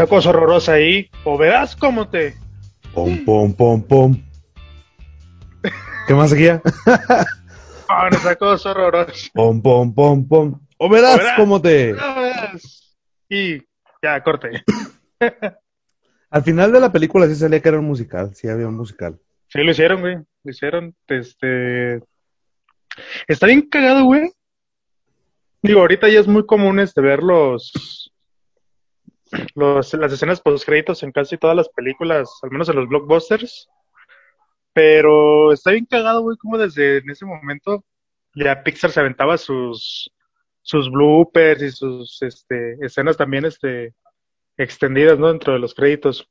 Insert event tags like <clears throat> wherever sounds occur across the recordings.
esa cosa horrorosa ahí, o verás cómo te... Pom, pom, pom, pom. ¿Qué más seguía? Con <laughs> esa cosa horrorosa. Pom, pom, pom, pom. O verás, verás. cómo te... Verás. Y ya, corte. <laughs> Al final de la película sí salía que era un musical, sí había un musical. Sí, lo hicieron, güey. Lo hicieron. Este. Está bien cagado, güey. Digo, ahorita ya es muy común este ver los, los las escenas post créditos en casi todas las películas, al menos en los blockbusters. Pero está bien cagado, güey, como desde en ese momento ya Pixar se aventaba sus sus bloopers y sus este escenas también este extendidas, ¿no? Dentro de los créditos.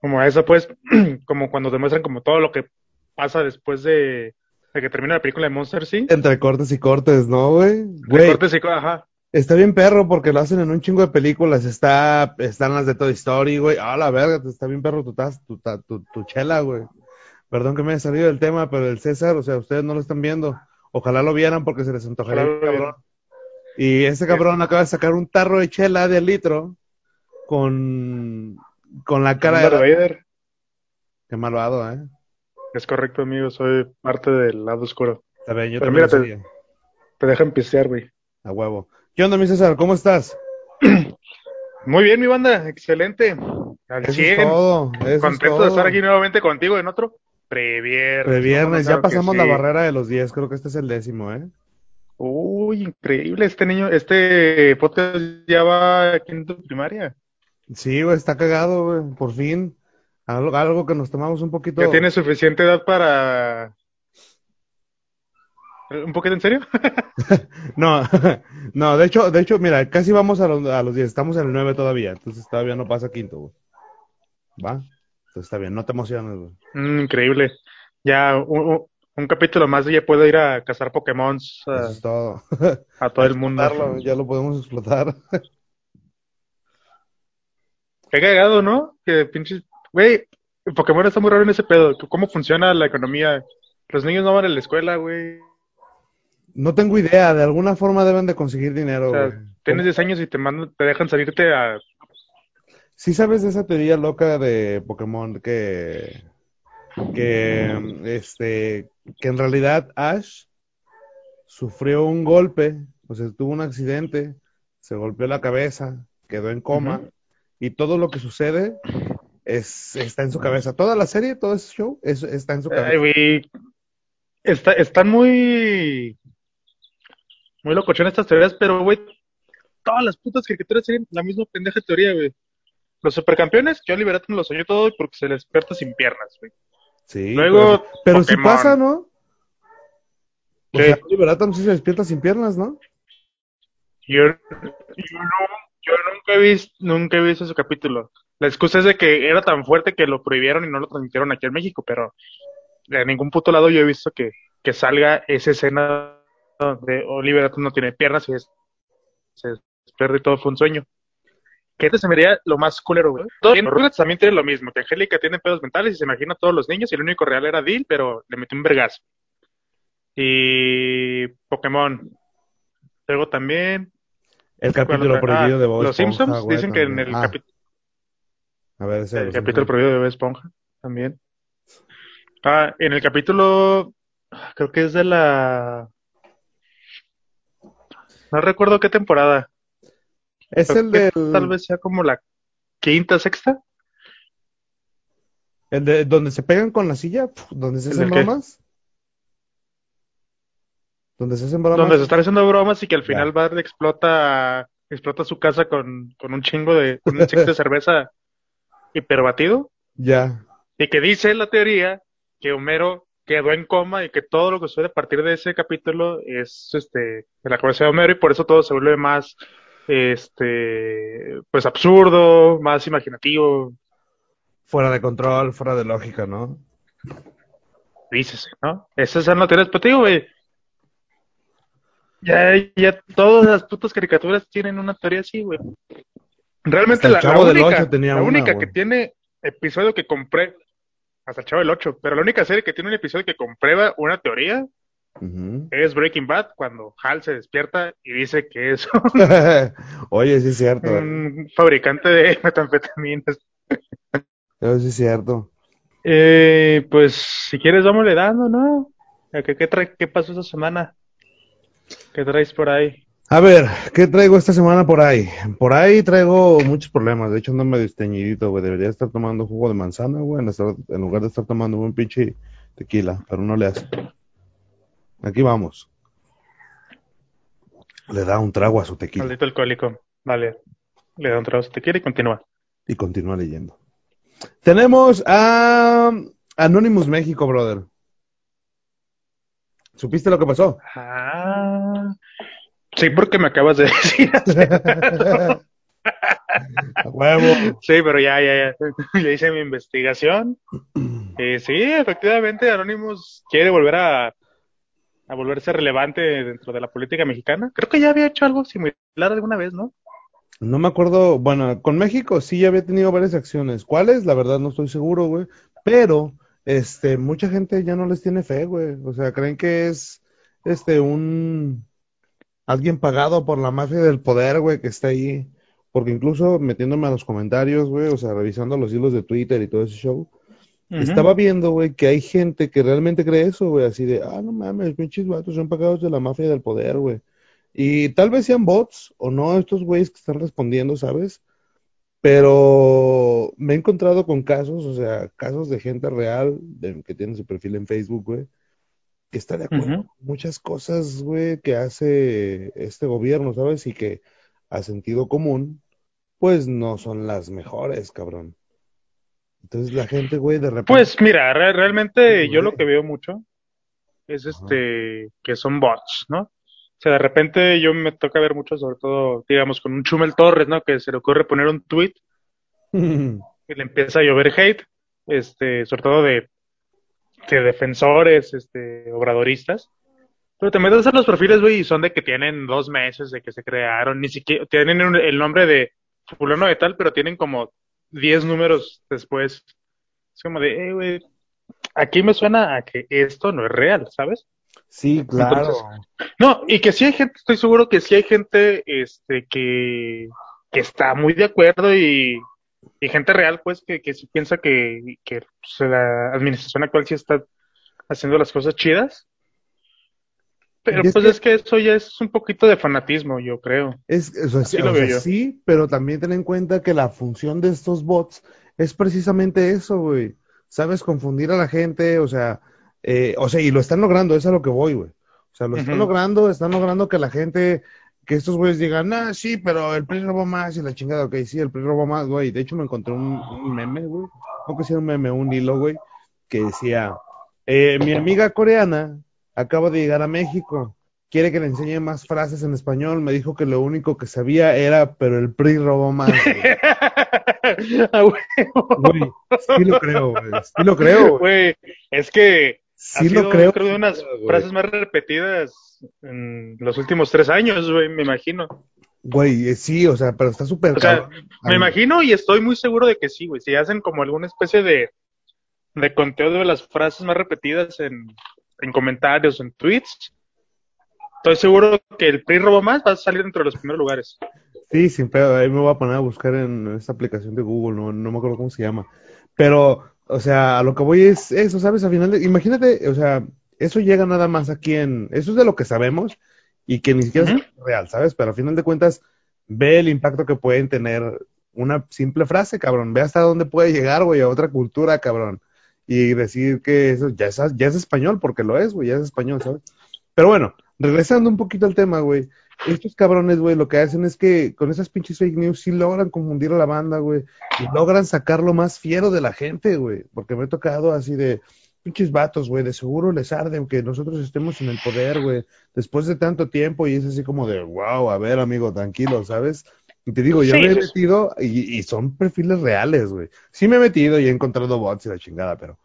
Como esa, pues, <clears throat> como cuando demuestran como todo lo que pasa después de, de que termina la película de Monster, ¿sí? Entre cortes y cortes, ¿no, güey? Güey, Recortes y co- ajá. Está bien perro porque lo hacen en un chingo de películas. Está, están las de Toy Story, güey. Ah, la verga, está bien perro tu, tas- tu, ta- tu, tu chela, güey. Perdón que me haya salido del tema, pero el César, o sea, ustedes no lo están viendo. Ojalá lo vieran porque se les antojaría un cabrón. Y este cabrón acaba de sacar un tarro de chela de litro con, con la cara de... Vader. Qué malvado, ¿eh? Es correcto, amigo, soy parte del lado oscuro. Está bien, yo Pero también mira, lo te-. Te dejan pistear, güey. A huevo. ¿Qué onda, mi César? ¿Cómo estás? <clears throat> Muy bien, mi banda, excelente. Al Eso es 100. todo. Eso es Contento todo. de estar aquí nuevamente contigo en otro previernes. Previernes, ya pasamos sí. la barrera de los 10, creo que este es el décimo, ¿eh? Uy, increíble este niño, este podcast ya va a quinto de primaria. Sí, güey, está cagado, güey, por fin. Algo, algo que nos tomamos un poquito. Ya tiene suficiente edad para... ¿Un poquito en serio? <laughs> No, <laughs> no, de hecho, de hecho, mira, casi vamos a los, a los 10, estamos en el 9 todavía, entonces todavía no pasa quinto, güey. ¿Va? Entonces está bien, no te emociones, güey. Mm, increíble. Ya un, un- capítulo más y ya puedo ir a cazar Pokémon Eso a, es todo. a todo <laughs> el mundo. Explotarlo, ya lo podemos explotar. Qué cagado, ¿no? Que pinches... Güey, Pokémon está muy raro en ese pedo. ¿Cómo funciona la economía? Los niños no van a la escuela, güey. No tengo idea, de alguna forma deben de conseguir dinero, O sea, güey. tienes 10 años y te mandan, te dejan salirte a... Sí sabes de esa teoría loca de Pokémon que, que, este, que en realidad Ash sufrió un golpe, o sea, tuvo un accidente, se golpeó la cabeza, quedó en coma, y todo lo que sucede es, está en su cabeza. Toda la serie, todo ese show, es- está en su Ay, cabeza. güey. Está, están muy... Muy locochones estas teorías, pero, güey, todas las putas caricaturas tienen la misma pendeja teoría, güey. Los supercampeones, yo Liberato me lo soñó todo porque se les despierta sin piernas, güey. Sí, Luego, pero, Pokémon. pasa, ¿no? O sea, sí se despierta sin piernas, ¿no? Yo, yo, no- yo nunca he visto, nunca he visto ese capítulo. La excusa es de que era tan fuerte que lo prohibieron y no lo transmitieron aquí en México, pero de ningún puto lado yo he visto que, que salga esa escena de Oliver Atom no tiene piernas y es- se y todo fue un sueño. Que este se me haría lo más culero, güey. Todos los Rugrats también tienen lo mismo, que Angélica tiene pedos mentales y se imagina a todos los niños y el único real era Dil, pero le metió un vergazo. Y Pokémon. Luego también El capítulo prohibido ah, de Bob Los Esponja, Simpsons güey, dicen que en el, Ah, capi- a ver, ese el los capítulo Simpsons. prohibido de Bob Esponja también. Ah, en el capítulo, creo que es de la... No recuerdo qué temporada. Es Creo el que del, Tal vez sea como la quinta, sexta. el de donde se pegan con la silla, donde se ¿El hacen bromas. Donde se hacen bromas. Donde se están haciendo bromas y que al final Bart explota, explota su casa con, con un chingo de, con un six de <laughs> cerveza hiperbatido. Ya. Y que dice la teoría que Homero quedó en coma y que todo lo que sucede a partir de ese capítulo es este de la cabeza de Homero y por eso todo se vuelve más este pues absurdo, más imaginativo, Fuera de control, fuera de lógica, ¿no? dícese, ¿no? Esas son las teorías, pero digo, güey, ya, ya todas las putas caricaturas tienen una teoría así, güey. Realmente la, única, tenía la una, única que tiene episodio que compré, hasta el Chavo del 8, pero la única serie que tiene un episodio que comprueba una teoría. Es Breaking Bad cuando Hal se despierta y dice que es <laughs> Oye, sí es cierto. un fabricante de <laughs> metanfetaminas. Eso sí es cierto. Eh, pues si quieres, vámonos dando, ¿no? ¿Qué, qué, qué pasó esta semana? ¿Qué traes por ahí? A ver, ¿qué traigo esta semana por ahí? Por ahí traigo muchos problemas. De hecho, ando medio esteñidito, güey. Debería estar tomando jugo de manzana, güey, en, estar- en lugar de estar tomando un pinche tequila, pero no le hace. Aquí vamos. Le da un trago a su tequila Maldito alcohólico. Vale. Le da un trago si te quiere y continúa. y continúa leyendo. Tenemos a Anonymous México, brother. ¿Supiste lo que pasó? Ah. Sí, porque me acabas de <laughs> decir. A huevo. Sí, pero ya, ya, ya. Ya hice mi investigación. <clears throat> Eh, sí, efectivamente, Anonymous quiere volver a, a volverse relevante dentro de la política mexicana. Creo que ya había hecho algo similar alguna vez, ¿no? No me acuerdo, bueno, con México sí ya había tenido varias acciones. ¿Cuáles? La verdad no estoy seguro, güey. Pero, este, mucha gente ya no les tiene fe, güey. O sea, creen que es, este, un, alguien pagado por la mafia del poder, güey, que está ahí. Porque incluso metiéndome a los comentarios, güey, o sea, revisando los hilos de Twitter y todo ese show, estaba viendo, güey, que hay gente que realmente cree eso, güey, así de, ah, no mames, pinches vatos son pagados de la mafia del poder, güey. Y tal vez sean bots o no estos güeyes que están respondiendo, ¿sabes? Pero me he encontrado con casos, o sea, casos de gente real de- que tiene su perfil en Facebook, güey, está de acuerdo con muchas cosas, güey, que hace este gobierno, ¿sabes? Y que a sentido común, pues no son las mejores, cabrón. Entonces la gente, güey, de repente... Pues mira, re- realmente Sí, yo lo que veo mucho es este que son bots, ¿no? O sea, de repente yo me toca ver mucho, sobre todo, digamos, con un Chumel Torres, ¿no? Que se le ocurre poner un tweet <laughs> y le empieza a llover hate, este, sobre todo de, de defensores, este, obradoristas. Pero te metes a los perfiles, güey, y son de que tienen dos meses de que se crearon, ni siquiera tienen un- el nombre de fulano de tal, pero tienen como 10 números después. Es como de, eh, güey, aquí me suena a que esto no es real, ¿sabes? Sí, claro. Entonces, No, y que sí hay gente, estoy seguro que sí hay gente, este, que, que está muy de acuerdo y, y gente real, pues, que, que sí piensa que, que pues, la administración actual sí está haciendo las cosas chidas. Pero es pues que- es que eso ya es un poquito de fanatismo, yo creo. Es, o sea, Así sí, lo o veo sea, yo. sí, pero también ten en cuenta que la función de estos bots es precisamente eso, güey. Sabes, confundir a la gente, o sea, eh, o sea, y lo están logrando, es a lo que voy, güey. O sea, lo están logrando, están logrando que la gente, que estos güeyes digan, ah, sí, pero el PRI robó más y la chingada, ok, sí, el PRI robó más, güey. De hecho, me encontré un, un meme, güey, no que sea un meme, un hilo, güey, que decía, eh, mi amiga coreana acaba de llegar a México quiere que le enseñe más frases en español. Me dijo que lo único que sabía era, pero el PRI robó más. güey. <laughs> Güey, sí lo creo, güey. Sí lo creo, güey. Es que ha Sí sido, lo creo. creo, de unas frases más repetidas en los últimos tres años, güey, me imagino. Güey, eh, sí, o sea, pero está súper O sea. Me imagino y estoy muy seguro de que sí, güey. Si hacen como alguna especie de, de conteo de las frases más repetidas en, en comentarios, en tweets, estoy seguro que el PRI robó más va a salir dentro de los primeros lugares. Sí, sin pedo. Ahí me voy a poner a buscar en esta aplicación de Google, no, no me acuerdo cómo se llama. Pero, o sea, a lo que voy es eso, ¿sabes? Al final, de- imagínate, o sea, eso llega nada más aquí en, eso es de lo que sabemos y que ni siquiera es real, ¿sabes? Pero al final de cuentas, ve el impacto que pueden tener una simple frase, cabrón. Ve hasta dónde puede llegar, güey, a otra cultura, cabrón. Y decir que eso ya es, ya es español, porque lo es, güey, ya es español, ¿sabes? Pero bueno, regresando un poquito al tema, güey. Estos cabrones, güey, lo que hacen es que con esas pinches fake news sí logran confundir a la banda, güey. Y logran sacar lo más fiero de la gente, güey. Porque me he tocado así de pinches vatos, güey. De seguro les arde que nosotros estemos en el poder, güey. Después de tanto tiempo y es así como de, wow, a ver, amigo, tranquilo, ¿sabes? Y te digo, yo Sí, me he metido y, y son perfiles reales, güey. Sí me he metido y he encontrado bots y la chingada, pero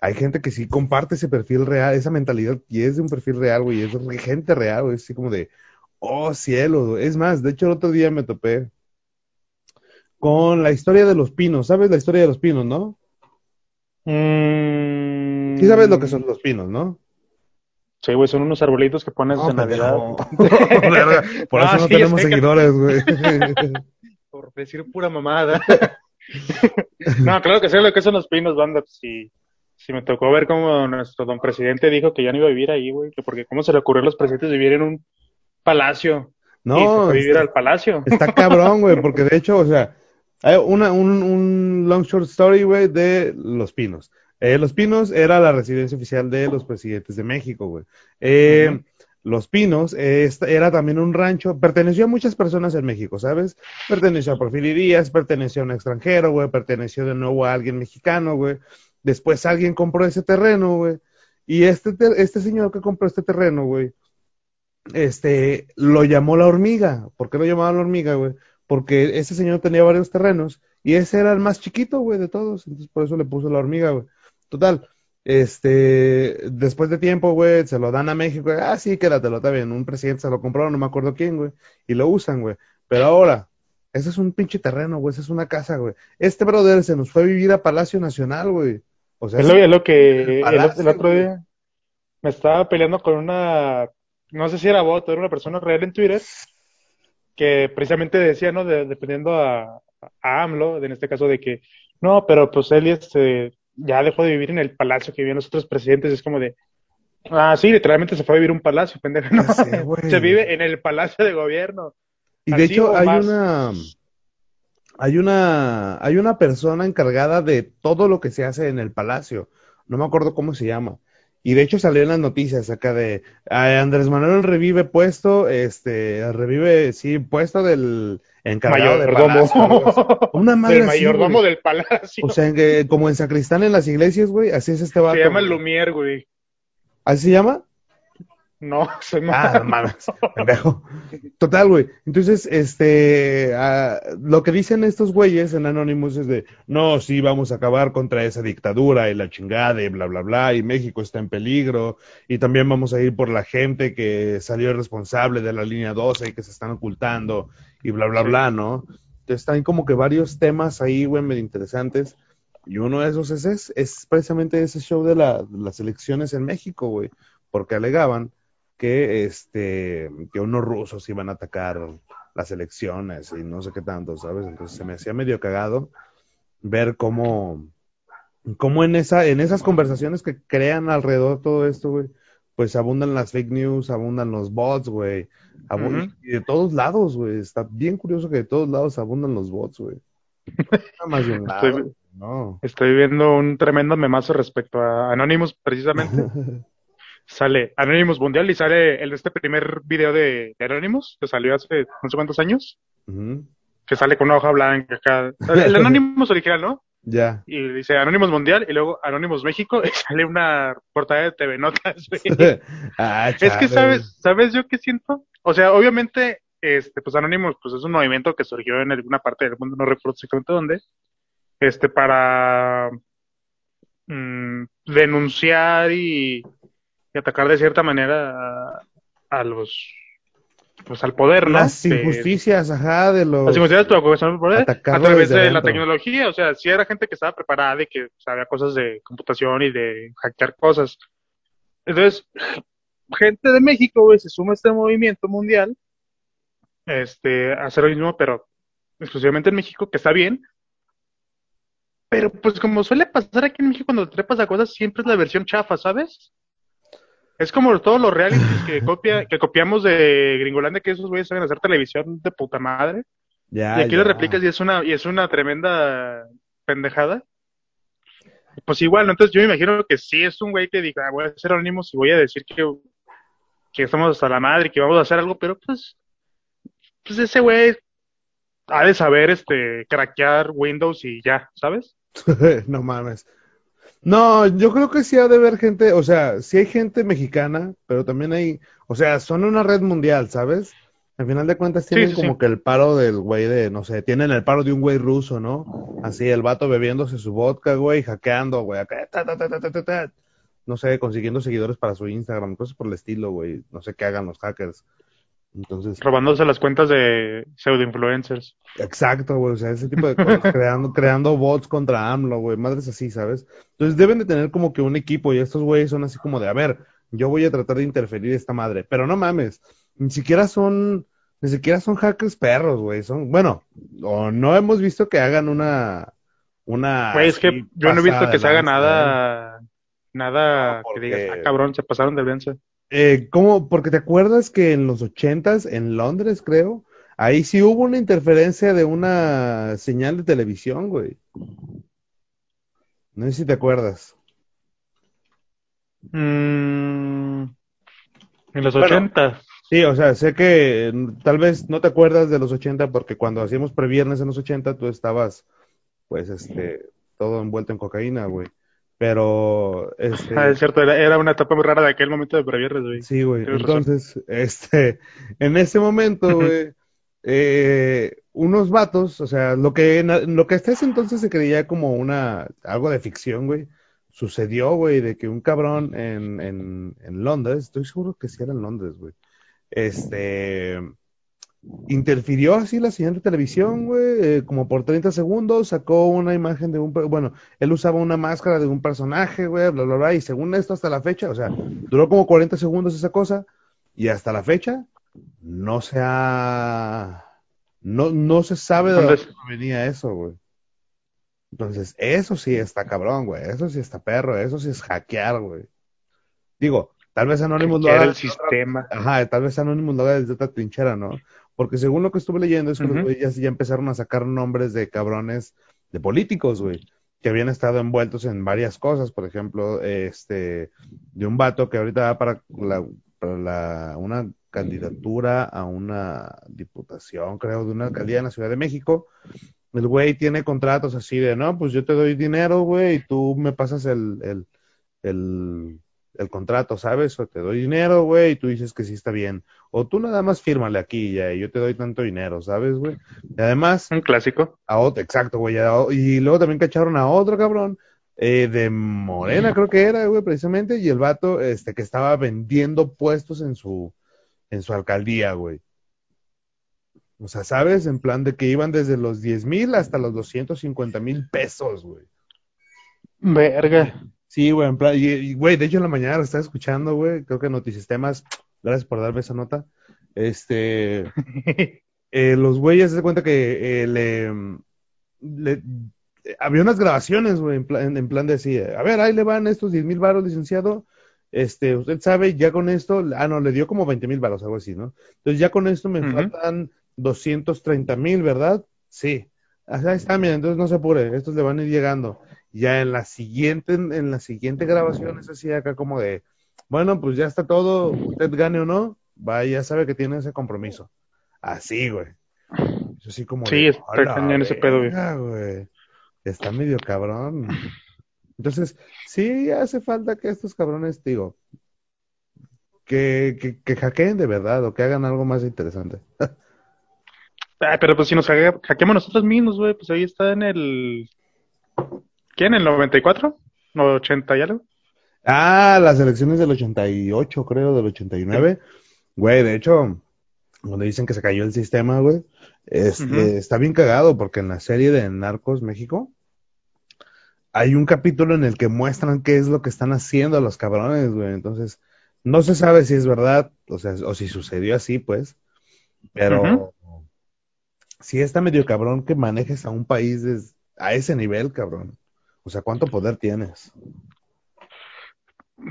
hay gente que sí comparte ese perfil real, esa mentalidad, y es de un perfil real, güey, es de gente real, güey, así como de, oh cielo, es más, de hecho el otro día me topé con la historia de los pinos, ¿sabes la historia de los pinos, no? Mm, Sí sabes lo que son los pinos, ¿no? Sí, güey, son unos arbolitos que pones No, en Navidad. Verga, <laughs> <laughs> Por No, eso no sí, tenemos que- seguidores, güey. <laughs> Por decir pura mamada. no, claro que sé lo que son los pinos, banda. pues, Sí, sí me tocó ver cómo nuestro don presidente dijo que ya no iba a vivir ahí, güey. que Porque cómo se le ocurrió a los presidentes vivir en un palacio. y se No, fue a vivir está, al palacio. está cabrón, güey, porque de hecho, o sea, hay una, un, un long short story, güey, de Los Pinos. Eh, Los Pinos era la residencia oficial de los presidentes de México, güey. Eh. Los Pinos eh, era también un rancho, perteneció a muchas personas en México, ¿sabes? Perteneció a Porfirio Díaz, perteneció a un extranjero, güey, perteneció de nuevo a alguien mexicano, güey. Después alguien compró ese terreno, güey. Y este, te- este señor que compró este terreno, güey, este, lo llamó la hormiga. ¿Por qué lo llamaba la hormiga, güey? Porque ese señor tenía varios terrenos y ese era el más chiquito, güey, de todos. Entonces por eso le puso la hormiga, güey. Total, este, después de tiempo, güey, se lo dan a México. Ah, sí, quédatelo, está bien. Un presidente se lo compró, no me acuerdo quién, güey, y lo usan, güey. Pero ahora, ese es un pinche terreno, güey, esa es una casa, güey. Este brother se nos fue a vivir a Palacio Nacional, güey. O sea, Es lo, es lo que el, palacio, el otro día me estaba peleando con una, no sé si era bot era una persona real en Twitter, que precisamente decía, ¿no? De- dependiendo a, a AMLO, en este caso de que, no, pero pues él este, ya dejó de vivir en el palacio que vivían los otros presidentes, es como de, ah, sí, literalmente se fue a vivir un palacio, pendejo, no, <laughs> se vive en el palacio de gobierno. Y de hecho hay más. una hay una hay una persona encargada de todo lo que se hace en el palacio. No me acuerdo cómo se llama. Y de hecho salió en las noticias acá de Andrés Manuel revive puesto, este, revive, sí, puesto del encargado de palacio. Mayordomo. Una madre Del mayordomo del palacio. O sea, en que- como en Sacristán en las iglesias, güey, así es este vato. se llama. Lumière, güey. ¿Así se llama? No, <laughs> se Ah, mames, pendejo. Total, güey. Entonces, este, ah, lo que dicen estos güeyes en Anonymous es de, no, sí, vamos a acabar contra esa dictadura y la chingada y bla, bla, bla, y México está en peligro, y también vamos a ir por la gente que salió responsable de la línea 12 y que se están ocultando, y bla, bla, bla, ¿no? Entonces, están como que varios temas ahí, güey, medio interesantes. Y uno de esos es, es, es precisamente ese show de, la- de las elecciones en México, güey, porque alegaban que este que unos rusos iban a atacar las elecciones y no sé qué tanto, ¿sabes? Entonces se me hacía medio cagado ver cómo cómo en esa en esas conversaciones que crean alrededor de todo esto, güey, pues abundan las fake news, abundan los bots, güey, y de todos lados, güey, está bien curioso que de todos lados abundan los bots, güey. Nada más de un <laughs> lado, Estoy- no. Estoy viendo un tremendo memazo respecto a Anonymous, precisamente. <laughs> Sale Anonymous Mundial y sale el este primer video de, de Anonymous, que salió hace no sé cuántos años, que sale con una hoja blanca acá. <laughs> El Anonymous original, ¿no? Ya. Y dice Anonymous Mundial y luego Anonymous México <laughs> y sale una portada de TV Notas. <laughs> Ah, Es que sabes, ¿sabes yo qué siento? O sea, obviamente, este, pues Anonymous, pues es un movimiento que surgió en alguna parte del mundo, no recuerdo exactamente dónde, este, para mm, denunciar y, y atacar de cierta manera a, a los, pues al poder, ¿no? Las De- injusticias, ajá, de los... las injusticias de poder a través de la tecnología, o sea, si era gente que estaba preparada y que sabía cosas de computación y de hackear cosas. Entonces, gente de México, güey, se suma a este movimiento mundial, este, a hacer lo mismo, pero exclusivamente en México, que está bien. Pero pues como suele pasar aquí en México cuando te trepas a cosas, siempre es la versión chafa, ¿sabes? Es como todos los realities que <laughs> copia, que copiamos de Gringolandia, que esos güeyes saben hacer televisión de puta madre. Ya, Y aquí ya. lo replicas y es una, y es una tremenda pendejada. Pues igual, ¿no? entonces yo me imagino que sí es un güey que diga, "Ah, voy a ser anónimos y voy a decir que, que estamos hasta la madre y que vamos a hacer algo, pero pues, pues ese güey ha de saber este craquear Windows y ya, ¿sabes? <laughs> no mames. No, yo creo que sí ha de haber gente, o sea, sí hay gente mexicana, pero también hay, o sea, son una red mundial, ¿sabes? Al final de cuentas tienen sí, como sí. que el paro del güey de, no sé, tienen el paro de un güey ruso, ¿no? Así, el vato bebiéndose su vodka, güey, hackeando, güey, acá, ta, ta, ta, ta, ta, ta, ta. no sé, consiguiendo seguidores para su Instagram, cosas por el estilo, güey, no sé qué hagan los hackers. Entonces, Robándose las cuentas de pseudo-influencers. Exacto, güey, o sea, ese tipo de cosas, <laughs> creando, creando bots contra AMLO, güey, madres así, ¿sabes? Entonces deben de tener como que un equipo y estos güeyes son así como de, a ver, yo voy a tratar de interferir esta madre. Pero no mames, ni siquiera son, ni siquiera son hackers perros, güey. Son, bueno, o no hemos visto que hagan una, una. Güey, es que yo no he visto que se haga lanza, ¿eh? nada, nada No, que digas, ah, cabrón, se pasaron de venza. Eh, ¿cómo? Porque te acuerdas que en los ochentas, en Londres, creo, ahí sí hubo una interferencia de una señal de televisión, güey. No sé si te acuerdas. Mm, en los Bueno. 80. Sí, o sea, sé que eh, tal vez no te acuerdas de los 80 porque cuando hacíamos previernes en los 80 tú estabas, pues, este, todo envuelto en cocaína, güey. Pero, este, Ah, es cierto, era, era una etapa muy rara de aquel momento de previernes, güey. sí, güey. razón. Entonces, este, en ese momento, güey, eh, unos vatos, o sea, lo que, en- lo que hasta ese entonces se creía como una, algo de ficción, güey. Sucedió, güey, de que un cabrón en, en, en Londres, estoy seguro que sí era en Londres, güey. Este, interfirió así la señal de televisión, güey, eh, como por 30 segundos, sacó una imagen de un, bueno, él usaba una máscara de un personaje, güey, bla, bla, bla, y según esto hasta la fecha, o sea, duró como 40 segundos esa cosa, y hasta la fecha no se ha, no, no se sabe de ¿Dónde venía eso, güey. Entonces, eso sí está cabrón, güey, eso sí está perro, eso sí es hackear, güey. Digo, tal vez Anonymous lo haga el sistema. Ajá, tal vez Anonymous lo haga desde otra trinchera, ¿no? Porque según lo que estuve leyendo es que los Ujú. güeyes ya, ya empezaron a sacar nombres de cabrones, de políticos, güey, que habían estado envueltos en varias cosas, por ejemplo, este, de un vato que ahorita va para la, para la, una candidatura a una diputación, creo, de una alcaldía en la Ciudad de México. El güey tiene contratos así de, no, pues yo te doy dinero, güey, y tú me pasas el, el, el, el contrato, ¿sabes? O te doy dinero, güey, y tú dices que sí está bien. O tú nada más fírmale aquí ya, y yo te doy tanto dinero, ¿sabes, güey? Y además, Un clásico. a otro, exacto, güey. y luego también cacharon a otro cabrón eh, de Morena, creo que era, güey, precisamente, y el vato este, que estaba vendiendo puestos en su, en su alcaldía, güey. O sea, ¿sabes? En plan de que iban desde los 10 mil hasta los 250 mil pesos, güey. Verga. Sí, güey, en plan, y, y, güey, de hecho en la mañana lo estaba escuchando, güey, creo que Noticistemas, gracias por darme esa nota. Este, eh, los güeyes se cuenta que eh, le, le- eh, había unas grabaciones, güey, en plan, en plan de así, a ver, ahí le van estos 10 mil varos, licenciado, este, usted sabe, ya con esto, ah, no, le dio como 20 mil varos, algo así, ¿no? Entonces ya con esto me Ujú. faltan 230 mil, ¿verdad? Sí. Ajá, Ahí está, miren, entonces no se apure, estos le van a ir llegando. Ya en la siguiente, en la siguiente grabación es así acá como de, bueno, pues ya está todo, usted gane o no, va, ya sabe que tiene ese compromiso. Así, güey. Es así como Sí, de, está "A la cañón ese pedo, güey". Está medio cabrón. Entonces, sí hace falta que estos cabrones, digo, que, que, que hackeen de verdad o que hagan algo más interesante. <laughs> Pero pues si nos hacke- hackeamos nosotros mismos, güey, pues ahí está en el... ¿Quién? ¿El 94? ¿O 80 y algo? Ah, las elecciones del 88, creo, del 89. Güey, de hecho, donde dicen que se cayó el sistema, güey, este, está bien cagado porque en la serie de Narcos México hay un capítulo en el que muestran qué es lo que están haciendo los cabrones, güey. Entonces, no se sabe si es verdad, o sea, o si sucedió así, pues, pero sí está medio cabrón que manejes a un país des- a ese nivel, cabrón. O sea, ¿cuánto poder tienes?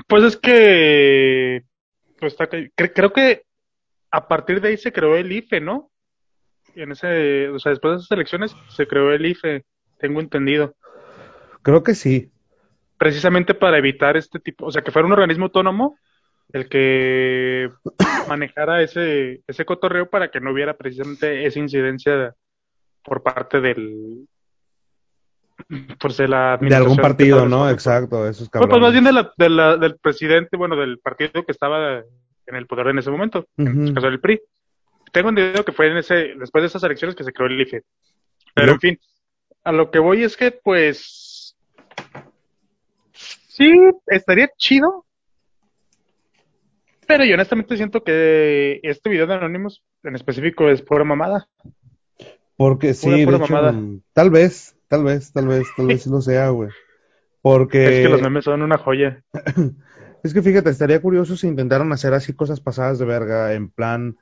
Pues es que... Pues está... ca- cre- creo que a partir de ahí se creó el IFE, ¿no? En ese... O sea, después de esas elecciones se creó el IFE, tengo entendido. Creo que sí. precisamente para evitar este tipo, o sea, que fuera un organismo autónomo el que <coughs> manejara ese, ese cotorreo para que no hubiera precisamente esa incidencia por parte del pues de la De algún partido, ¿no? Exacto, esos Pues, pues, más bien de la, de la- del presidente, bueno, del partido que estaba en el poder en ese momento, en este caso el PRI. Tengo entendido que fue en ese, después de esas elecciones que se creó el IFE. Pero en fin, a lo que voy es que pues sí, estaría chido. Pero yo honestamente siento que este video de Anonymous en específico es pura mamada. Porque sí, Pura, de pura hecho, mamada. tal vez, tal vez, tal vez, tal vez sí lo sea, güey. Porque Es que los memes son una joya. <clears throat> Es que fíjate, estaría curioso si intentaron hacer así cosas pasadas de verga, en plan,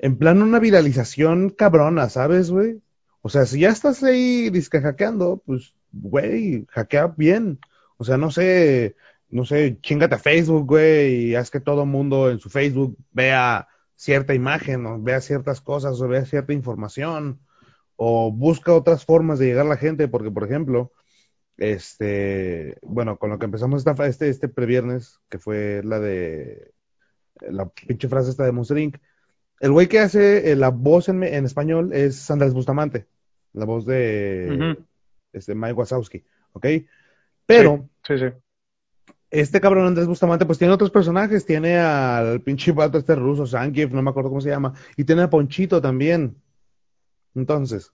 en plan una viralización cabrona, ¿sabes, güey? O sea, si ya estás ahí disque hackeando, pues, güey, hackea bien. O sea, no sé, no sé, chingate a Facebook, güey, y haz que todo mundo en su Facebook vea cierta imagen, o vea ciertas cosas, o vea cierta información, o busca otras formas de llegar a la gente, porque, por ejemplo, este, bueno, con lo que empezamos esta, este, este previernes, que fue la de la pinche frase esta de Monster Inc., el güey que hace eh, la voz en, en, español es Andrés Bustamante, la voz de uh -huh. este, Mike Wazowski, ¿ok? Pero, sí, sí, sí. este cabrón Andrés Bustamante, pues tiene otros personajes, tiene al pinche vato este ruso, Zangief, no me acuerdo cómo se llama, y tiene a Ponchito también. Entonces,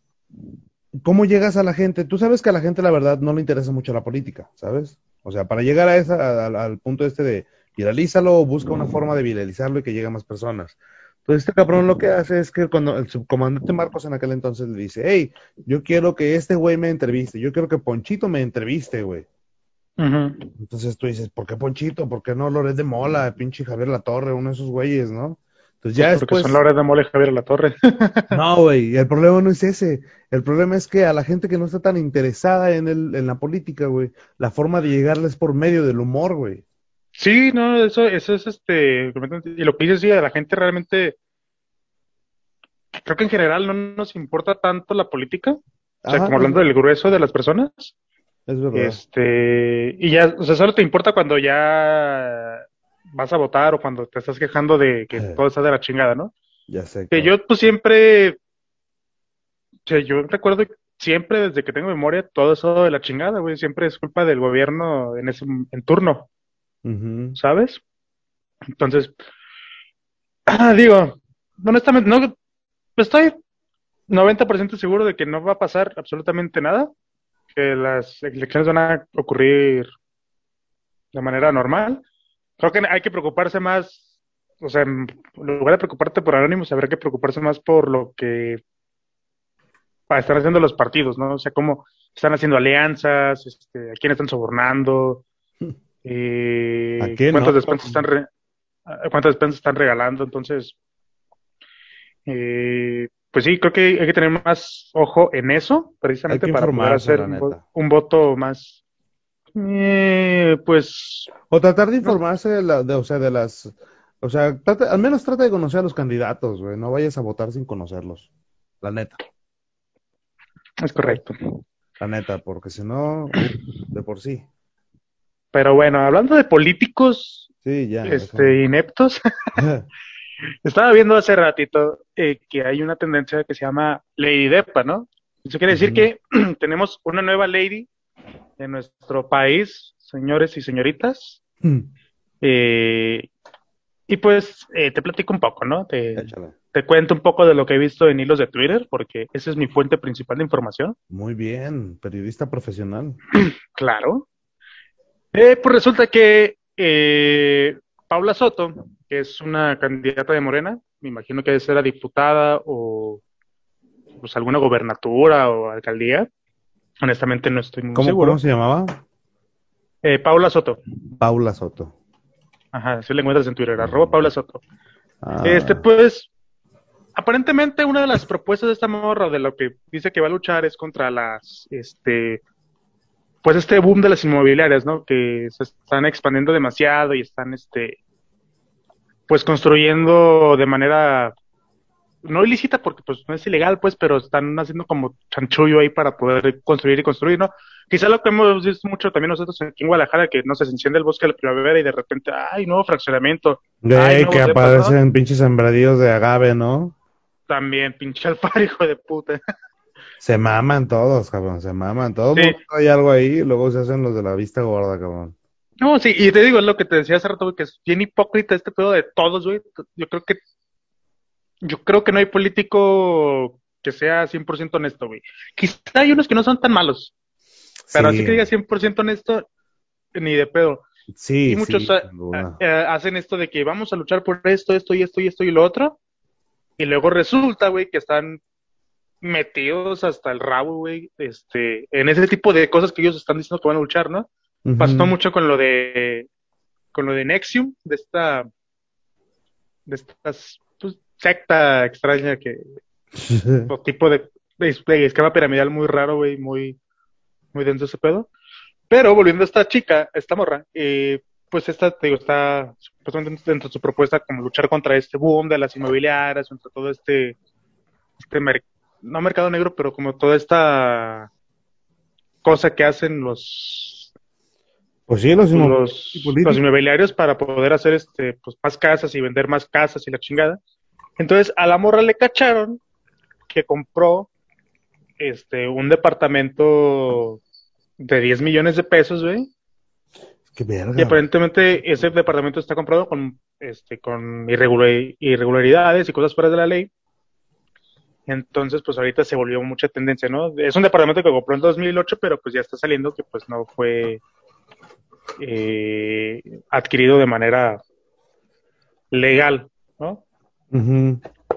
¿cómo llegas a la gente? Tú sabes que a la gente, la verdad, no le interesa mucho la política, ¿sabes? O sea, para llegar a esa, al, al punto este de viralízalo, busca una forma de viralizarlo y que llegue a más personas. Entonces, este cabrón lo que hace es que cuando el subcomandante Marcos en aquel entonces le dice, hey, yo quiero que este güey me entreviste, yo quiero que Ponchito me entreviste, güey. Uh -huh. Entonces tú dices, ¿por qué Ponchito? ¿Por qué no Loret de Mola, pinche Javier La Torre, uno de esos güeyes, ¿no? Entonces ya pues porque después... son Loret de Mola y Javier La Torre. <laughs> no, güey, el problema no es ese. El problema es que a la gente que no está tan interesada en, el, en la política, güey, la forma de llegarles por medio del humor, güey. Sí, no, eso, eso es este, y lo que dices, sí, a la gente realmente, creo que en general no nos importa tanto la política, o sea, como hablando del grueso de las personas, Es verdad. este, y ya, o sea, solo te importa cuando ya vas a votar o cuando te estás quejando de que Eh. todo está de la chingada, ¿no? Ya sé. Que yo, pues siempre, yo recuerdo siempre desde que tengo memoria todo eso de la chingada, güey, siempre es culpa del gobierno en ese, en turno. ¿sabes? Entonces, ah, <clears throat> digo, honestamente, no, estoy 90% seguro de que no va a pasar absolutamente nada, que las elecciones van a ocurrir de manera normal. Creo que hay que preocuparse más, o sea, en lugar de preocuparte por Anonymous, habría que preocuparse más por lo que están haciendo los partidos, ¿no? O sea, cómo están haciendo alianzas, este, a quién están sobornando, <laughs> eh, ¿A qué cuántas no? despensas están re- cuántas despensas están regalando, entonces eh, pues sí, creo que hay que tener más ojo en eso, precisamente para poder hacer un voto más eh, pues O tratar de informarse de, la, de, o sea, de las... O sea, trata- al menos trata de conocer a los candidatos, güey. No vayas a votar sin conocerlos. La neta. es correcto. La neta, porque si no, de por sí. Pero bueno, hablando de políticos Sí, ya. este ineptos, <laughs> estaba viendo hace ratito eh, que hay una tendencia que se llama Lady Depa, ¿no? Eso quiere decir que <clears throat> tenemos una nueva lady en nuestro país, señores y señoritas. Eh, y pues eh, te platico un poco, ¿no? Te, cuento un poco de lo que he visto en hilos de Twitter, porque esa es mi fuente principal de información. Muy bien, periodista profesional. <clears throat> Claro. Eh, pues resulta que eh, Paula Soto, que es una candidata de Morena, me imagino que debe ser a diputada o pues alguna gobernatura o alcaldía. Honestamente no estoy muy ¿Cómo, seguro. ¿Cómo se llamaba? Eh, Paula Soto. Paula Soto. Ajá, si la encuentras en Twitter, arroba Paula Soto. Ah, Este, pues, aparentemente una de las propuestas de esta morra de lo que dice que va a luchar es contra las, este, pues este boom de las inmobiliarias, ¿no? Que se están expandiendo demasiado y están, este, pues construyendo de manera no ilícita porque pues no es ilegal, pues, pero están haciendo como chanchullo ahí para poder construir y construir, ¿no? Quizá lo que hemos visto mucho también nosotros aquí en Guadalajara, que no sé, se enciende el bosque de la primavera y de repente, ay, nuevo fraccionamiento. Ay, que aparecen pinches sembradíos de agave, ¿no? También, pinche alpar, <laughs> hijo de puta. Se maman todos, cabrón, se maman. Todo el Sí. mundo trae algo ahí y luego se hacen los de la vista gorda, cabrón. No, sí, y te digo, es lo que te decía hace rato, güey, que es bien hipócrita este pedo de todos, güey. Yo creo que, yo creo que no hay político que sea 100% honesto, güey. Quizá hay unos que no son tan malos, pero Sí. así que diga 100% honesto, ni de pedo. Sí, y muchos sí, duda. eh, hacen esto de que vamos a luchar por esto, esto y esto y esto y lo otro, y luego resulta, güey, que están metidos hasta el rabo, güey, este, en ese tipo de cosas que ellos están diciendo que van a luchar, ¿no? Pasó mucho con lo de con lo de Nexium, de esta, de estas secta extraña que, <laughs> o tipo de, de esquema piramidal muy raro, güey, muy, muy denso ese pedo. Pero volviendo a esta chica, esta morra, eh, pues esta, te digo, está supuestamente dentro de su propuesta como luchar contra este boom de las inmobiliarias, contra todo este, este no mercado negro, pero como toda esta cosa que hacen los pues sí, los, los, los, inmobiliarios para poder hacer este pues más casas y vender más casas y la chingada. Entonces a la morra le cacharon que compró este un departamento de 10 millones de pesos, güey, y aparentemente ese departamento está comprado con, este, con irregularidades y cosas fuera de la ley. Entonces, pues ahorita se volvió mucha tendencia, ¿no? Es un departamento que compró en 2008, pero pues ya está saliendo que pues no fue eh, adquirido de manera legal,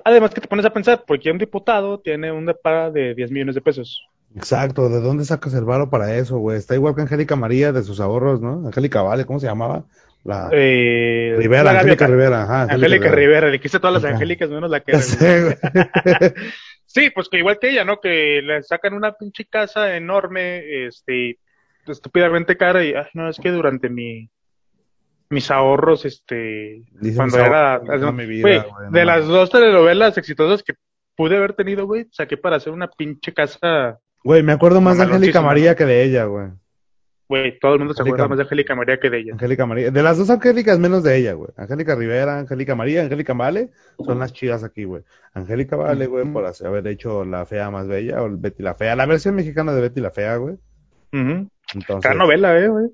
Además que te pones a pensar, porque un diputado tiene un depara de 10 millones de pesos. Exacto, ¿de dónde sacas el varo para eso, güey? Está igual que Angélica María de sus ahorros, ¿no? Angélica Vale, ¿cómo se llamaba? La eh, Rivera, Angélica Rivera, ajá. Angélica, Rivera. le quise todas las Angélicas menos la que. <laughs> <laughs> sí, pues que igual que ella, ¿no? Que le sacan una pinche casa enorme, este, estúpidamente cara y, ay, no, es que durante mi, mis ahorros, este, cuando era, de las dos telenovelas exitosas que pude haber tenido, güey, saqué para hacer una pinche casa Güey, me acuerdo más de Angélica María que de ella, güey. Güey, todo el mundo se acuerda más de Angélica María que de ella. Angélica María. De las dos Angélicas, menos de ella, güey. Angélica Rivera, Angélica María, Angélica Vale, son las chidas aquí, güey. Angélica Vale, güey, por haber hecho La Fea Más Bella, o Betty la Fea. La versión mexicana de Betty la Fea, güey. Entonces, Cada novela, eh, güey.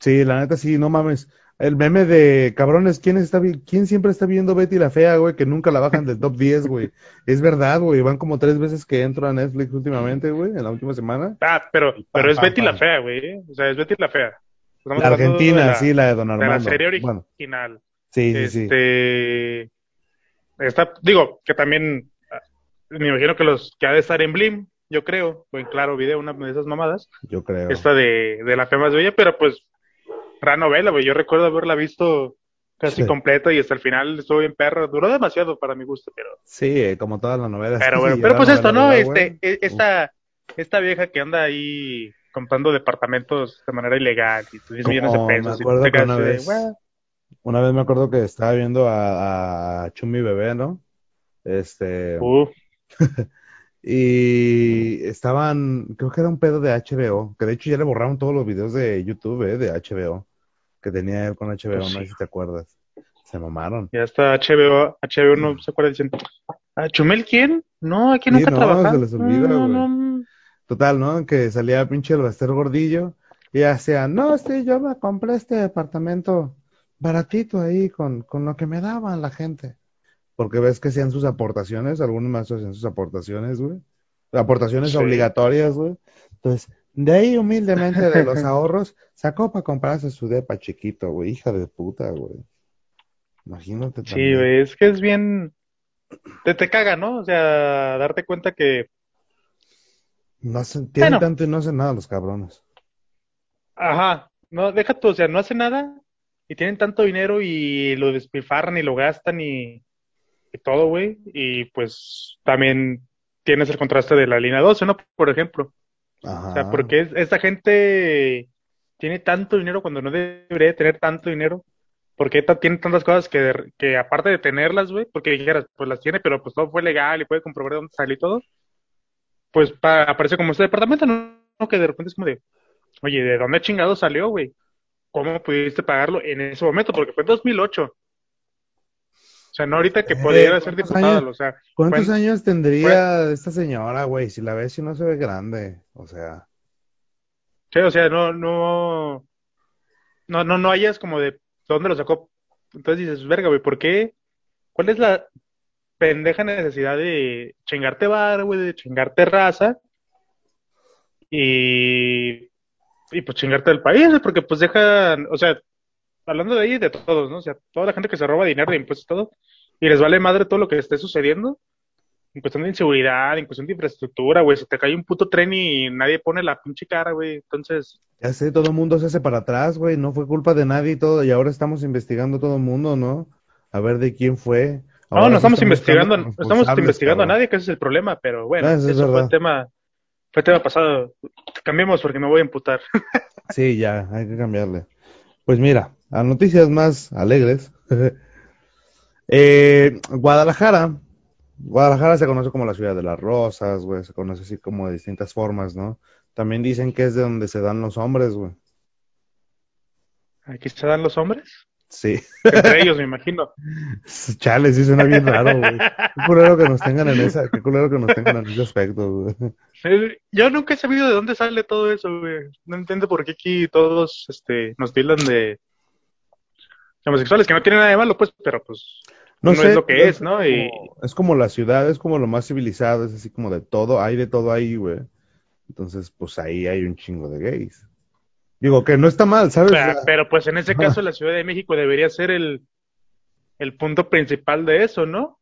Sí, la neta sí, no mames. El meme de cabrones, ¿quién, está, ¿quién siempre está viendo Betty la Fea, güey? Que nunca la bajan del top <laughs> 10, güey. Es verdad, güey. Van como tres veces que entro a Netflix últimamente, güey, en la última semana. Ah, pero, pero es Betty la Fea, güey. O sea, es Betty la Fea. la Argentina, sí, la de Don Armando. De la serie original. sí, sí, sí. Este, está, digo, que también, ah, me imagino que los que ha de estar en Blim, yo creo, o en Claro Video, una de esas mamadas. Yo creo. Esta de, de la Fea más bella, pero pues gran novela, güey. Yo recuerdo haberla visto casi completa y hasta el final estuvo bien perro. Duró demasiado para mi gusto, pero. Sí, como todas las novelas. Pero <laughs> bueno, pero pues esto, ¿no? Este, e, esta, esta vieja que anda ahí comprando departamentos de manera ilegal y 10 millones de pesos. una, vez, una vez me acuerdo que estaba viendo a, a Chumi Bebé, ¿no? Este. <laughs> y estaban, creo que era un pedo de HBO, que de hecho ya le borraron todos los videos de YouTube, eh, de HBO, que tenía él con HBO, pues no sé si te acuerdas. Se mamaron. Ya está HBO, HBO no se acuerda diciendo, ¿a ¿Chumel quién? No, aquí nunca sí, no, se les olvida, güey. Total, ¿no? Que salía pinche el Baster Gordillo y hacía, no, sí, yo me compré este departamento baratito ahí con, con lo que me daban la gente porque ves que hacían sus aportaciones, algunos maestros hacían sus aportaciones, güey. Aportaciones obligatorias, güey. Entonces, de ahí humildemente de los <laughs> ahorros, sacó para comprarse su depa chiquito, güey. Hija de puta, güey. Imagínate. Sí, güey, es que es bien... Te, te caga, ¿no? O sea, darte cuenta que... No hacen, tienen tanto y no hacen nada los cabrones. Ajá. No, deja tú, o sea, no hacen nada y tienen tanto dinero y lo despilfarran y lo gastan y todo, güey. Y pues también tienes el contraste de la línea 12, ¿no? Por ejemplo. O sea, porque esta gente tiene tanto dinero cuando no debería tener tanto dinero. Porque tiene tantas cosas que, que aparte de tenerlas, güey, porque dijeras, pues las tiene, pero pues todo fue legal y puede comprobar dónde sale y todo. Pues aparece como este departamento, ¿no? Que de repente es como de, oye, ¿de dónde chingado salió, güey? ¿Cómo pudiste pagarlo en ese momento? Porque fue en 2008. O sea, no ahorita que pudiera ser diputada, o sea. ¿Cuántos años tendría esta señora, güey? Si la ves, si no se ve grande, o sea. Sí, o sea, no, no, no, no, no hayas como de dónde lo sacó. Entonces dices, verga, güey, ¿por qué? ¿Cuál es la pendeja necesidad de chingarte bar, güey, de chingarte raza? Y, y pues chingarte el país, porque pues dejan, o sea, hablando de ahí, de todos, ¿no? O sea, toda la gente que se roba dinero de impuestos y todo, y les vale madre todo lo que esté sucediendo, en cuestión de inseguridad, en cuestión de infraestructura, güey. Se te cae un puto tren y nadie pone la pinche cara, güey. Entonces. Ya sé, todo el mundo se hace para atrás, güey. No fue culpa de nadie y todo. Y ahora estamos investigando todo el mundo, ¿no? A ver de quién fue. no, no estamos investigando, no estamos investigando a nadie, que ese es el problema, pero bueno, eso, fue el tema, fue tema pasado. Cambiemos porque me voy a emputar. sí, ya, hay que cambiarle. Pues mira, a noticias más alegres. <laughs> eh, Guadalajara Guadalajara se conoce como la ciudad de las rosas, güey, se conoce así como de distintas formas, ¿no? También dicen que es de donde se dan los hombres, güey. ¿Aquí se dan los hombres? Sí. Entre ellos, me imagino. <laughs> Chale, sí suena bien raro, güey. <laughs> Qué culero que nos tengan en esa, qué culero que nos tengan en ese aspecto, güey. Yo nunca he sabido de dónde sale todo eso, güey. No entiendo por qué aquí todos, este, nos tildan de homosexuales, que no tienen nada de malo, pues, pero pues no, es lo que es, ¿no? Es como la ciudad, es como lo más civilizado, es así como de todo, hay de todo ahí, güey. Entonces, pues ahí hay un chingo de gays. Digo que no está mal, ¿sabes? pero pues en ese caso la Ciudad de México debería ser el, el punto principal de eso, ¿no?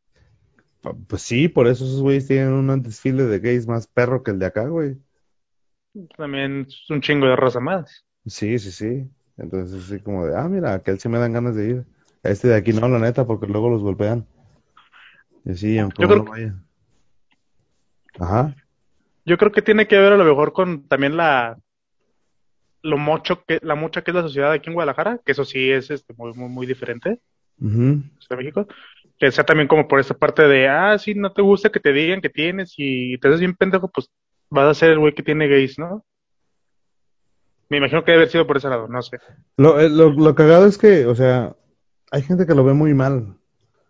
Pues sí, por eso esos güeyes tienen un desfile de gays más perro que el de acá, güey. También es un chingo de rosa más. Sí, sí, sí. Entonces, así como de, ah, mira, aquel sí me dan ganas de ir. Este de aquí no, la neta, porque luego los golpean. Y así, aunque Yo creo vaya. Ajá. Yo creo que tiene que ver a lo mejor con también la lo mucho que la mucha que es la sociedad aquí en Guadalajara, que eso sí es este, muy, muy, muy diferente uh México, que sea también como por esa parte de, ah, sí, no te gusta que te digan que tienes y te haces bien pendejo, pues vas a ser el güey que tiene gays, ¿no? Me imagino que debe haber sido por ese lado, no sé. Lo, eh, lo, lo cagado es que, o sea, hay gente que lo ve muy mal.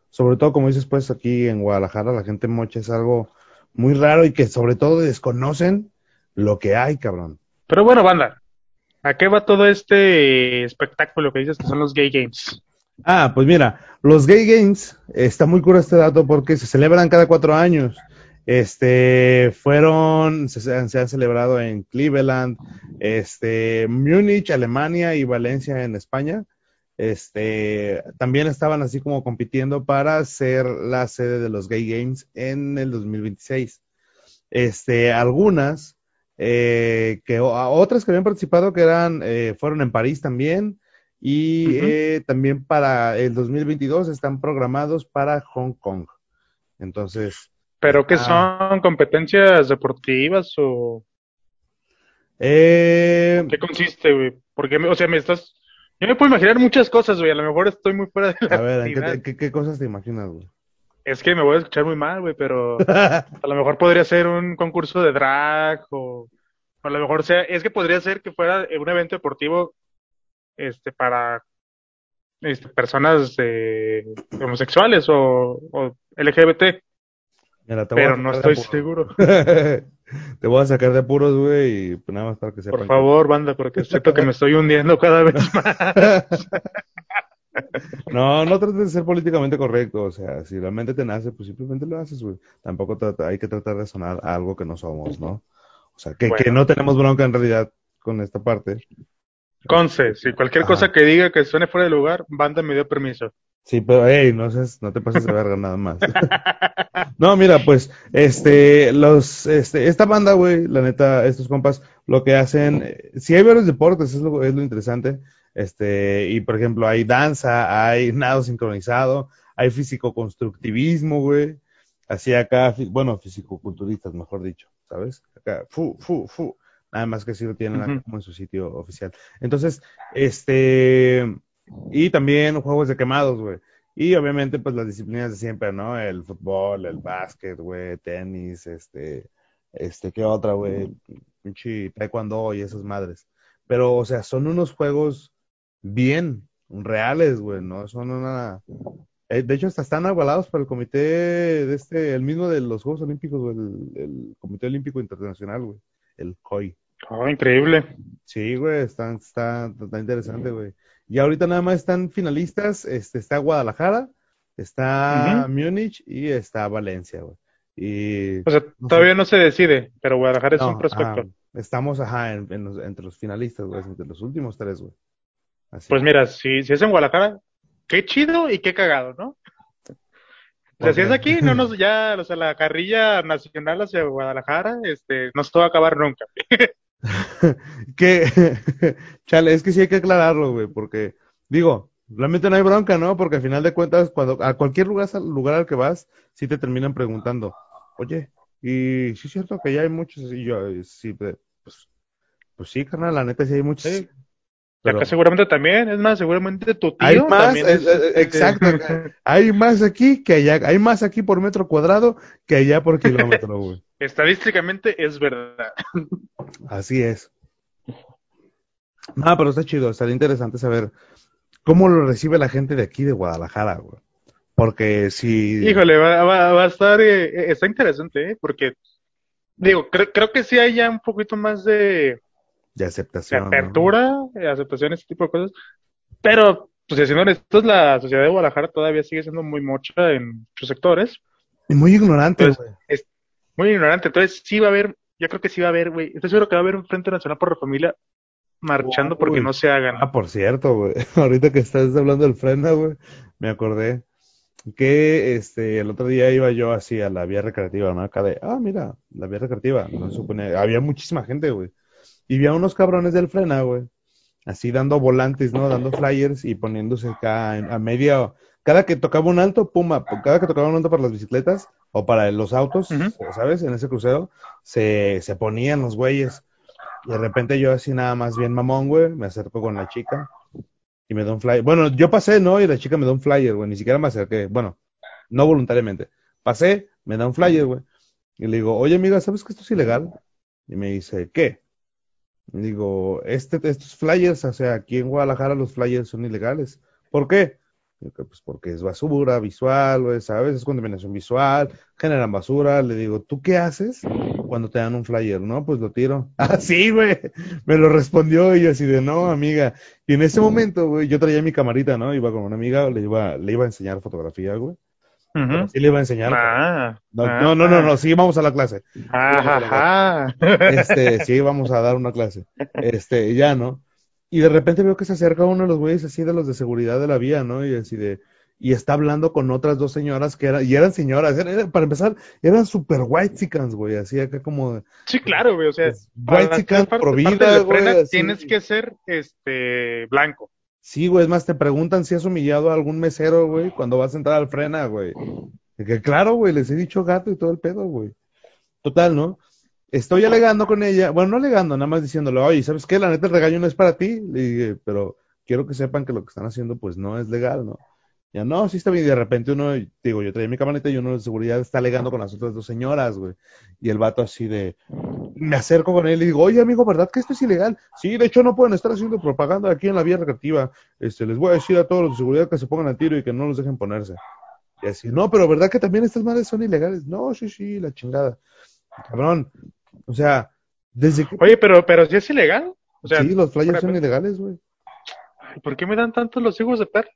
Sobre todo, como dices, pues aquí en Guadalajara, la gente mocha es algo muy raro y que sobre todo desconocen lo que hay, cabrón. Pero bueno, banda, ¿a qué va todo este espectáculo que dices que son los gay games? Ah, pues mira, los gay games, está muy cura este dato porque se celebran cada cuatro años. Este, fueron, se, se, han celebrado en Cleveland, este, Múnich, Alemania y Valencia en España este, también estaban así como compitiendo para ser la sede de los Gay Games en el 2026. Este, algunas, eh, que otras que habían participado que eran, eh, fueron en París también y eh, también para el 2022 están programados para Hong Kong. Entonces. ¿Pero qué ah. son competencias deportivas o? ¿Qué consiste, güey? Porque, o sea, me estás yo me puedo imaginar muchas cosas, güey. A lo mejor estoy muy fuera de la. A ver, ¿qué, cosas te imaginas, güey? Es que me voy a escuchar muy mal, güey, pero <laughs> a lo mejor podría ser un concurso de drag o, a lo mejor sea, es que podría ser que fuera un evento deportivo este para este, personas homosexuales o, o LGBT. pero no estoy seguro. <laughs> Te voy a sacar de apuros, güey, y pues nada más para que sepan. Por favor, banda, porque siento que me estoy hundiendo cada vez <laughs> más. No, no trates de ser políticamente correcto, o sea, si realmente te nace, pues simplemente lo haces, güey. Tampoco hay que tratar de sonar algo que no somos, ¿no? O sea, que, que no tenemos bronca en realidad con esta parte. Conce, si cualquier cosa que diga que suene fuera de lugar, banda me dio permiso. Sí, pero hey, no, no te pases de verga nada más. <laughs> no, mira, pues, este, los, este, esta banda, güey, la neta, estos compas, lo que hacen, eh, si hay varios deportes, es lo, es lo interesante, este, y por ejemplo, hay danza, hay <laughs> nado sincronizado, hay físico-constructivismo, güey, así acá, bueno, físico-culturistas, mejor dicho, ¿sabes? Acá, fu, fu, fu, nada más que si lo tienen acá como en su sitio oficial. Entonces, este, y también juegos de quemados, güey. Y obviamente, pues las disciplinas de siempre, ¿no? El fútbol, el básquet, güey, tenis, este, este, ¿qué otra, güey? Pinche taekwondo y esas madres. Pero, o sea, son unos juegos bien reales, güey, ¿no? Son una... Eh, de hecho, hasta están agualados por el comité de este, el mismo de los Juegos Olímpicos, güey, el, Comité Olímpico Internacional, güey, el COI. Oh, increíble. Sí, güey, está, está, está interesante, güey. Y ahorita nada más están finalistas, este, está Guadalajara, está Múnich y está Valencia, güey. Y, o sea, todavía no se decide, pero Guadalajara es un prospecto. estamos, ajá, entre los finalistas, güey, entre los últimos tres, güey. Pues mira, si, si es en Guadalajara, qué chido y qué cagado, ¿no? O sea, si es aquí, no nos, ya, o sea, la carrilla nacional hacia Guadalajara, este, no se va a acabar nunca. <laughs> que, <laughs> chale, es que sí hay que aclararlo, güey, porque, digo, realmente no hay bronca, ¿no? Porque al final de cuentas, cuando a cualquier lugar, lugar al que vas, sí te terminan preguntando, oye, y sí es cierto que ya hay muchos, y yo, sí, pues, pues sí, carnal, la neta sí hay muchos. Sí. Pero... Acá seguramente también, es más, seguramente tu tío hay más, también es, exacto, hay más aquí que allá, hay más aquí por metro cuadrado que allá por kilómetro, <laughs> güey. Estadísticamente es verdad. Así es. No, pero está chido, estaría interesante saber cómo lo recibe la gente de aquí de Guadalajara, güey. Porque si... Híjole, va, va, a estar, eh, está interesante, ¿eh? Porque, digo, creo, creo que sí hay ya un poquito más de... De aceptación. De apertura, de aceptación, ese tipo de cosas. Pero, pues, si no, esto es la sociedad de Guadalajara todavía sigue siendo muy mocha en muchos sectores. Y muy ignorante, güey. muy ignorante. Entonces, sí va a haber, yo creo que sí va a haber, güey. Estoy seguro que va a haber un Frente Nacional por la Familia marchando porque no se hagan. Ah, por cierto, güey. <laughs> Ahorita que estás hablando del Frena, güey, me acordé que este el otro día iba yo así a la vía recreativa, ¿no? Acá de, ah, mira, la vía recreativa, no se supone, había muchísima gente, güey. Y vi a unos cabrones del Frena, güey, así dando volantes, ¿no? Dando flyers y poniéndose acá a media, cada que tocaba un alto, puma, cada que tocaba un alto para las bicicletas o para los autos, ¿sabes? En ese crucero, se, se ponían los güeyes. Y de repente yo así nada más bien mamón, güey, me acerco con la chica y me da un flyer. Bueno, yo pasé, ¿no? Y la chica me da un flyer, güey, ni siquiera me acerqué. Bueno, no voluntariamente. Pasé, me da un flyer, güey. Y le digo, oye amiga, ¿sabes que esto es ilegal? Y me dice, ¿qué? Digo, este, estos flyers, o sea, aquí en Guadalajara los flyers son ilegales. ¿Por qué? pues porque es basura visual, ¿sabes? Es contaminación visual, generan basura. Le digo, ¿tú qué haces cuando te dan un flyer? No, pues lo tiro. <laughs> Ah, güey. Me lo respondió y así de, no, amiga. Y en ese momento, güey, yo traía mi camarita, ¿no? Iba con una amiga, le iba, le iba a enseñar fotografía, güey. Sí le iba a enseñar. Ah, no, no, no, no, no, sí, vamos a la clase. Ajá. <laughs> Este, sí, vamos a dar una clase. Este, ya, ¿no? Y de repente veo que se acerca uno de los güeyes así de los de seguridad de la vía, ¿no? Y así de, y está hablando con otras dos señoras que eran, y eran señoras, para empezar, eran super white chickens, güey, así acá como... Sí, claro, güey, o sea, white chickens vida, güey. Tienes que ser, este, blanco. Sí, güey, es más, te preguntan si has humillado a algún mesero, güey, cuando vas a entrar al frena, güey. Que claro, güey, les he dicho gato y todo el pedo, güey. Total, ¿no? estoy alegando con ella, bueno, no alegando, nada más diciéndole, oye, ¿sabes qué? La neta, el regaño no es para ti. Le dije, pero quiero que sepan que lo que están haciendo, pues no es legal, ¿no? Ya, no, sí está bien. Y de repente uno, digo, yo traía mi camioneta y uno de seguridad está alegando con las otras dos señoras, güey. Y el vato así de, me acerco con él y digo, oye, amigo, ¿verdad que esto es ilegal? Sí, de hecho no pueden estar haciendo propaganda aquí en la vía recreativa. Este, les voy a decir a todos los de seguridad que se pongan al tiro y que no los dejen ponerse. Y así, no, pero ¿verdad que también estas madres son ilegales? No, sí, sí, la chingada. Cabrón, o sea, desde que... Oye, pero, pero si es ilegal. O sea, sí, los flyers son ilegales, güey. ¿Por qué me dan tantos los hijos de perro?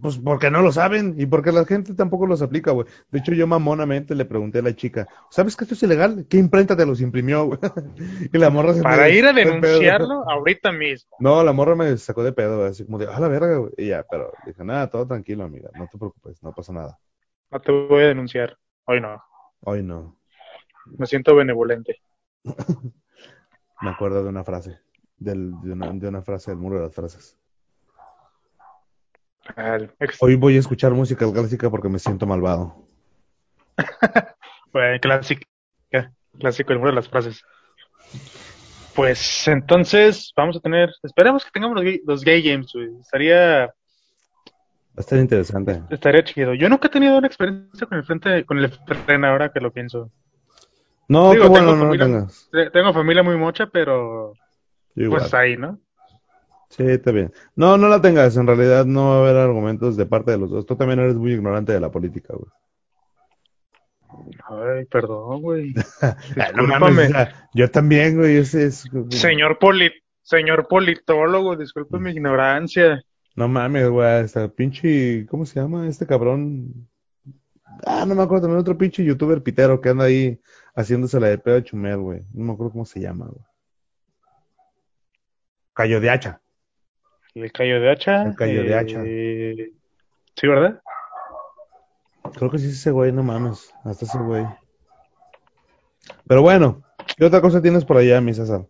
Pues porque no lo saben y porque la gente tampoco los aplica, güey. De hecho, yo mamonamente le pregunté a la chica, ¿sabes que esto es ilegal? ¿Qué imprenta te los imprimió, güey? <laughs> y la morra se Para ir a denunciarlo ahorita mismo. No, la morra me sacó de pedo, así como de, ah, la verga, güey. Y ya, pero dije, nada, todo tranquilo, amiga, no te preocupes, no pasa nada. No te voy a denunciar, hoy no. Hoy no. Me siento benevolente. <laughs> Me acuerdo de una frase, del, de, una, de, una, frase del muro de las frases. Hoy voy a escuchar música clásica porque me siento malvado. <laughs> bueno, clásica, clásico del muro de las frases. Pues entonces vamos a tener, esperemos que tengamos los gay, games, Estaría Va a estar interesante. Estaría chido. Yo nunca he tenido una experiencia con el frente, con el frente ahora que lo pienso. No, qué bueno, no familia, tengas. Tengo familia muy mocha, pero pues ahí, ¿no? Sí, está bien. No, no la tengas. En realidad no va a haber argumentos de parte de los dos. Tú también eres muy ignorante de la política, güey. Ay, perdón, güey. <laughs> yo también, güey. Ese es... Señor, poli señor politólogo, disculpe mi ignorancia. No mames, güey. Esta pinche. ¿Cómo se llama este cabrón? Ah, no me acuerdo. También otro pinche youtuber pitero que anda ahí haciéndose la de pedo de Chumel, güey. No me acuerdo cómo se llama, güey. Cayo de hacha. El Cayo de hacha. El Cayo de hacha. Eh, sí, ¿verdad? Creo que sí es ese güey, no mames. Hasta ese güey. Pero bueno, ¿qué otra cosa tienes por allá, mi César?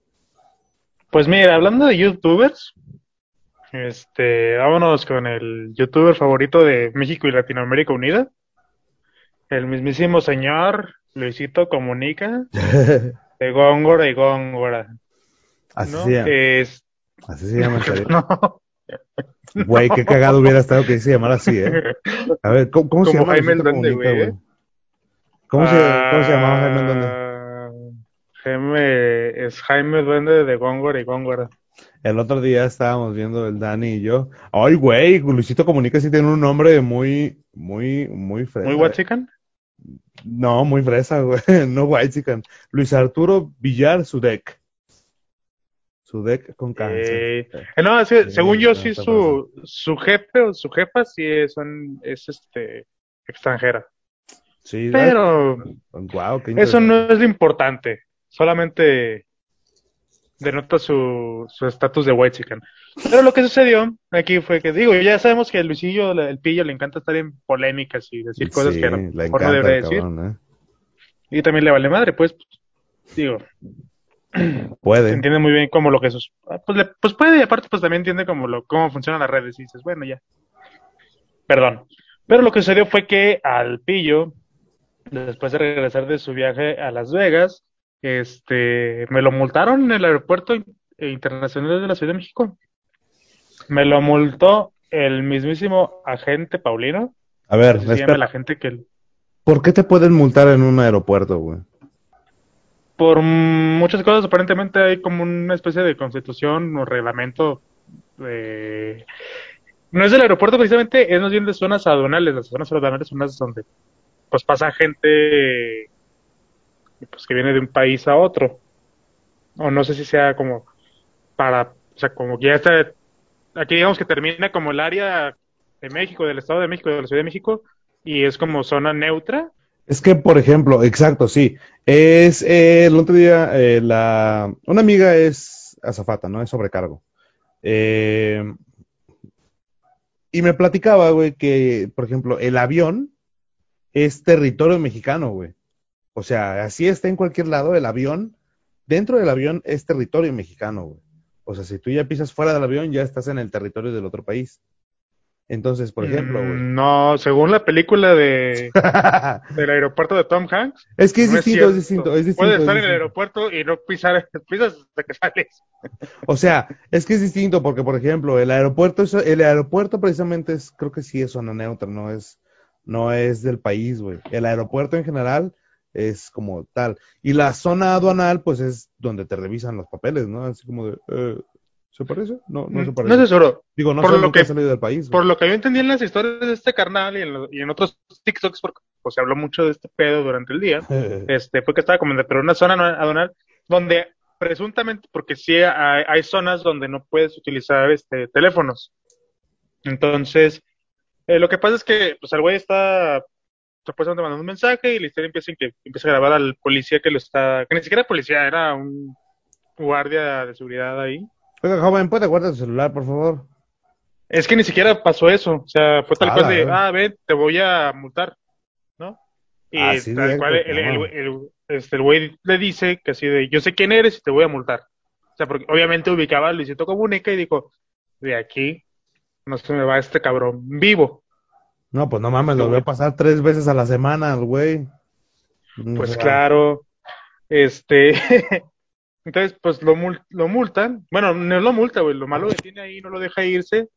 Pues mira, hablando de youtubers, este, vámonos con el youtuber favorito de México y Latinoamérica Unida, el mismísimo señor Luisito Comunica, <laughs> de Góngora y Góngora. Así ¿no? es, Así se llama. serio. <laughs> no, Güey, qué cagado hubiera estado que se llamara así, ¿eh? A ver, ¿cómo, cómo se llama? Jaime el Duende, güey? ¿Cómo, se, ¿Cómo se llamaba Jaime el Duende? Ah, Jaime, es Jaime Duende de Góngora y Góngora. El otro día estábamos viendo el Dani y yo. Ay, güey, Luisito Comunica sí tiene un nombre muy, muy, muy fresa. ¿Muy Watsican? No, muy fresa, güey. <laughs> No Whitezican. Luis Arturo Villar Sudek. Sudek con K. Eh, eh, no, sí, Sí, según yo, no, sí, su, su jefe o su jefa sí es, son, es este, extranjera. Sí, Pero wow, qué eso no es lo importante. Solamente denota su su estatus de white chicken. Pero lo que sucedió aquí fue que, digo, ya sabemos que el Luisillo, el pillo, le encanta estar en polémicas y decir cosas Sí, que a lo le mejor no debería decir. cabrón, ¿eh? Y también le vale madre, pues, digo, <clears throat> Puede. entiende muy bien cómo lo que es. Pues, le- pues puede, y aparte, pues también entiende cómo, lo, cómo funcionan las redes. Y dices, bueno, ya. Perdón. Pero lo que sucedió fue que al pillo, después de regresar de su viaje a Las Vegas, este, me lo multaron en el aeropuerto in- internacional de la Ciudad de México. Me lo multó el mismísimo agente Paulino. A ver, llama espera. el agente que, ¿por qué te pueden multar en un aeropuerto, güey? Por muchas cosas, aparentemente hay como una especie de constitución o reglamento. eh, no es del aeropuerto precisamente, es más bien de zonas aduanales. Las zonas aduanales son las donde pues pasa gente pues, que viene de un país a otro. O no sé si sea como para, o sea, como que ya está, aquí digamos que termina como el área de México, del Estado de México, de la Ciudad de México, y es como zona neutra. Es que, por ejemplo, exacto, sí. Es el otro día, eh, la, una amiga es azafata, ¿no? Es sobrecargo. Eh, y me platicaba, güey, que, por ejemplo, el avión es territorio mexicano, güey. O sea, así está en cualquier lado, el avión, dentro del avión es territorio mexicano, güey. O sea, si tú ya pisas fuera del avión, ya estás en el territorio del otro país. Entonces, por ejemplo, güey. Mm, No, según la película de <laughs> del aeropuerto de Tom Hanks, es que es no distinto, es distinto, es distinto. Puedes es estar en el aeropuerto y no pisar, <laughs> pisas hasta que sales. O sea, es que es distinto porque, por ejemplo, el aeropuerto, el aeropuerto precisamente es, creo que sí es zona neutra, no es, no es del país, güey. El aeropuerto en general es como tal. Y la zona aduanal, pues es donde te revisan los papeles, ¿no? Así como de, eh, ¿se parece? No, no se parece. No sé, seguro. Digo, no por sé, lo que- he salido del país. Por güey. lo que yo entendí en las historias de este carnal y en, lo- y en otros TikToks, porque pues, se habló mucho de este pedo durante el día, <laughs> este, fue que estaba como pero una zona aduanal donde presuntamente, porque sí hay, hay zonas donde no puedes utilizar este teléfonos. Entonces, eh, lo que pasa es que pues el güey está supuestamente mandando un mensaje y la historia empieza que empieza a grabar al policía que lo está, que ni siquiera policía, era un guardia de seguridad ahí. Oiga, joven, ¿puede guardar su celular, por favor? Es que ni siquiera pasó eso, o sea, fue tal Ah, cual de, verdad. ah, ven, te voy a multar, ¿no? Y Ah, sí, tal cual, el, el, este, el güey le dice que así de, yo sé quién eres y te voy a multar. O sea, porque obviamente ubicaba a Luisito Comunica y dijo, de aquí no se me va este cabrón vivo. No, pues no mames, lo voy a pasar tres veces a la semana, güey. O Pues sea, claro, este, <laughs> entonces pues lo, mul- lo multan, bueno, no lo multa, güey, lo malo que tiene ahí no lo deja irse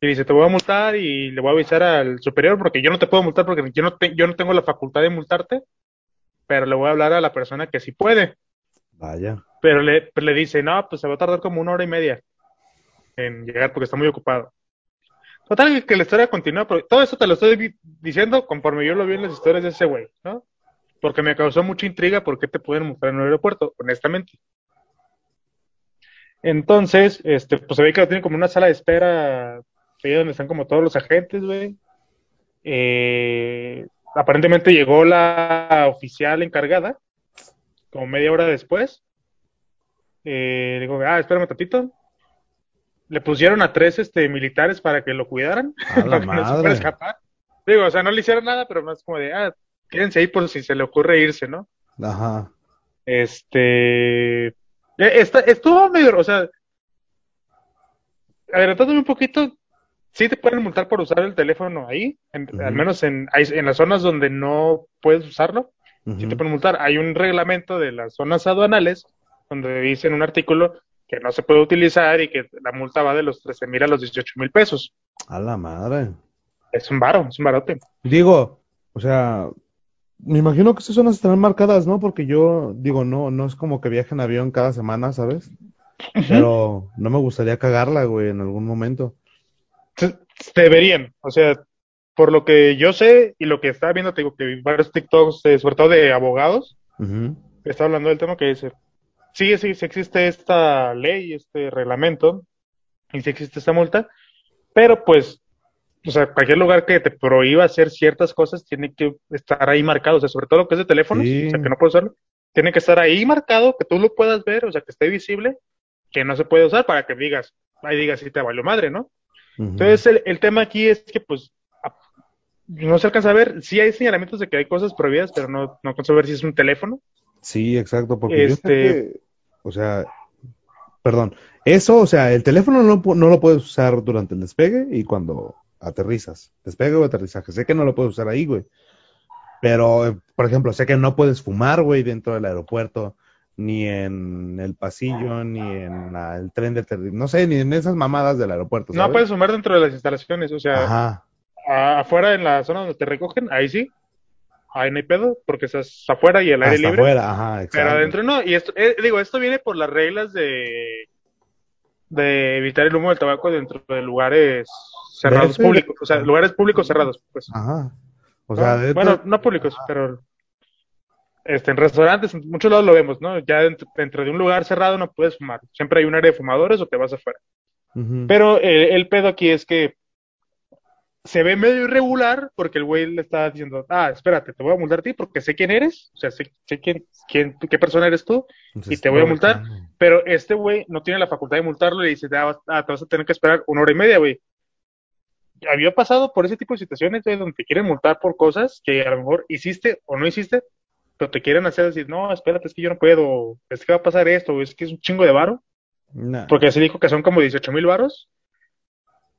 y dice, te voy a multar y le voy a avisar al superior porque yo no te puedo multar porque yo no, te- yo no tengo la facultad de multarte, pero le voy a hablar a la persona que sí puede, Vaya. pero le, pero le dice, no, pues se va a tardar como una hora y media en llegar porque está muy ocupado. Total, que la historia continúa, pero todo esto te lo estoy diciendo conforme yo lo vi en las historias de ese güey, ¿no? Porque me causó mucha intriga por qué te pueden mostrar en un aeropuerto, honestamente. Entonces, este, pues se ve que lo tienen como una sala de espera, ahí donde están como todos los agentes, güey. Eh, aparentemente llegó la oficial encargada, como media hora después. Eh, digo, ah, espérame un tantito. Le pusieron a tres este, militares para que lo cuidaran, A la <laughs> para que no se escapar. Digo, o sea, no le hicieron nada, pero más como de, ah, quédense ahí por si se le ocurre irse, ¿no? Ajá. Este. Eh, Está, estuvo medio, o sea. Adelantándome un poquito, sí te pueden multar por usar el teléfono ahí, en- al menos en, en las zonas donde no puedes usarlo, sí ujú. te pueden multar. Hay un reglamento de las zonas aduanales donde dice en un artículo que no se puede utilizar y que la multa va de los 13 mil a los 18 mil pesos. A la madre. Es un varo, es un barote. Digo, o sea, me imagino que esas zonas estarán marcadas, ¿no? Porque yo, digo, no, no es como que viaje en avión cada semana, ¿sabes? Pero no me gustaría cagarla, güey, en algún momento. Deberían, o sea, por lo que yo sé y lo que estaba viendo, te digo que varios TikToks, eh, sobre todo de abogados, Ujú. que está hablando del tema que dice, sí, sí, sí existe esta ley, este reglamento, y sí existe esta multa, pero pues, o sea, cualquier lugar que te prohíba hacer ciertas cosas tiene que estar ahí marcado, o sea, sobre todo lo que es de teléfonos, Sí. o sea, que no puedes usarlo, tiene que estar ahí marcado, que tú lo puedas ver, o sea, que esté visible, que no se puede usar para que digas, ahí digas si te valió madre, ¿no? Entonces, el, el tema aquí es que, pues, no se alcanza a ver, sí hay señalamientos de que hay cosas prohibidas, pero no, no alcanzo a ver si es un teléfono. Sí, exacto, porque yo Este- que, o sea, perdón, eso, o sea, el teléfono no, no lo puedes usar durante el despegue y cuando aterrizas, despegue o aterrizaje, sé que no lo puedes usar ahí, güey, pero, por ejemplo, sé que no puedes fumar, güey, dentro del aeropuerto, ni en el pasillo, ni en la- el tren de aterrizaje, no sé, ni en esas mamadas del aeropuerto, No puedes fumar dentro de las instalaciones, o sea, Ajá, a- afuera en la zona donde te recogen, ahí sí, ahí no hay pedo, porque estás afuera y el aire hasta libre, afuera, ajá, exacto. pero adentro no. Y esto, eh, digo, esto viene por las reglas de, de evitar el humo del tabaco dentro de lugares cerrados públicos, o sea, lugares públicos cerrados, pues. Ajá, o sea, ¿no? dentro- Bueno, no públicos, pero este, en restaurantes, en muchos lados lo vemos, ¿no? Ya dentro, dentro de un lugar cerrado no puedes fumar. Siempre hay un área de fumadores o te vas afuera. Pero eh, el pedo aquí es que se ve medio irregular porque el güey le está diciendo, ah, espérate, te voy a multar a ti porque sé quién eres, o sea, sé, sé quién, quién, qué persona eres tú, Entonces, y te voy a multar. pero este güey no tiene la facultad de multarlo y le dice, ah, ah, te vas a tener que esperar una hora y media, güey. Había pasado por ese tipo de situaciones, donde te quieren multar por cosas que a lo mejor hiciste o no hiciste, pero te quieren hacer decir, no, espérate, es que yo no puedo, es que va a pasar esto, es que es un chingo de varo, Nah. porque se dijo que son como 18 mil varos.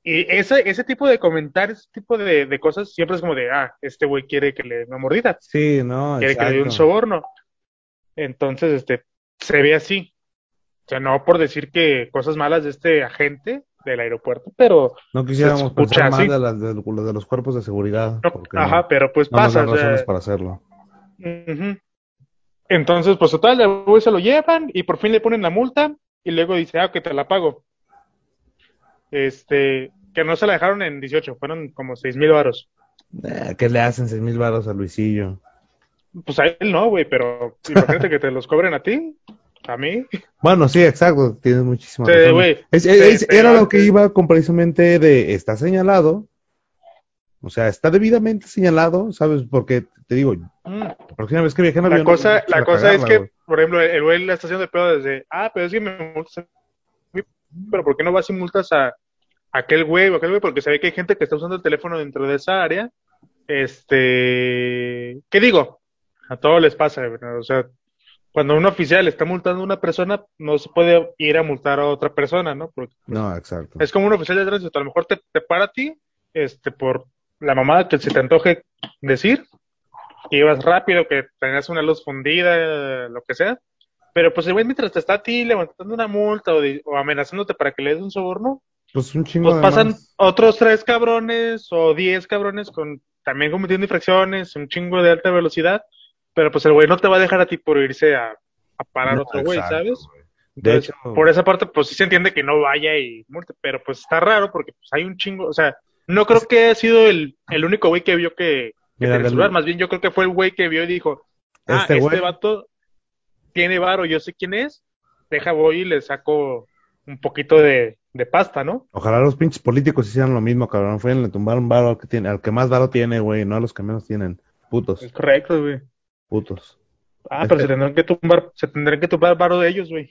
Y ese, ese tipo de comentarios, ese tipo de, de cosas, siempre es como de, ah, este güey quiere que le dé una mordida, Sí, no, quiere que le dé un soborno. Entonces, este, se ve así. O sea, no por decir que cosas malas de este agente del aeropuerto, pero, No quisiéramos pensar así. de, las, de, de los cuerpos de seguridad, no, ajá, pero pues no nos pasa, dan o sea, razones para hacerlo. Entonces, pues total, el güey se lo llevan y por fin le ponen la multa y luego dice, ah, que te la pago. Este, que no se la dejaron en 18, fueron como 6 mil varos. Eh, ¿Qué le hacen seis mil varos a Luisillo? Pues a él no, güey, pero imagínate que te los cobren a ti, a mí. Bueno, sí, exacto, tienes muchísima Sí, razón. güey, Es- sí, es- pero era lo que iba con precisamente de, está señalado, o sea, está debidamente señalado, ¿sabes? Porque, te digo, la próxima vez que viaje en La avión... cosa, no la quiero cosa es que, por ejemplo, el güey la estación de pedo desde, ah, pero es que me multas pero ¿por qué no vas y multas a, a aquel güey o aquel güey? Porque se ve que hay gente que está usando el teléfono dentro de esa área. Este, ¿qué digo? A todos les pasa, ¿verdad? O sea, cuando un oficial está multando a una persona, no se puede ir a multar a otra persona, ¿no? Porque No, exacto. es como un oficial de tránsito, a lo mejor te, te para a ti, este, por la mamada que se te antoje decir, que ibas rápido, que tenías una luz fundida, lo que sea, pero pues el güey mientras te está a ti levantando una multa o, de- o amenazándote para que le des un soborno, Pues un chingo pues pasan más. otros tres cabrones o diez cabrones con también cometiendo infracciones, un chingo de alta velocidad, pero pues el güey no te va a dejar a ti por irse a, a parar No, otro güey, ¿sabes? güey. De Entonces, hecho, por esa parte, pues sí se entiende que no vaya y muerte, pero pues está raro porque pues hay un chingo, o sea, no creo que haya sido el, el único güey que vio que, que Mira, tenía del- celular, más bien yo creo que fue el güey que vio y dijo, ah, Este este, vato tiene varo, yo sé quién es, deja voy y le saco un poquito de, de pasta, ¿no? Ojalá los pinches políticos hicieran lo mismo, cabrón. Fueran le tumbaron varo al que tiene, al que más varo tiene, güey, no a los que menos tienen. Putos, Es correcto, güey. Putos. Ah, pero se tendrán que tumbar, se tendrán que tumbar varo de ellos, güey.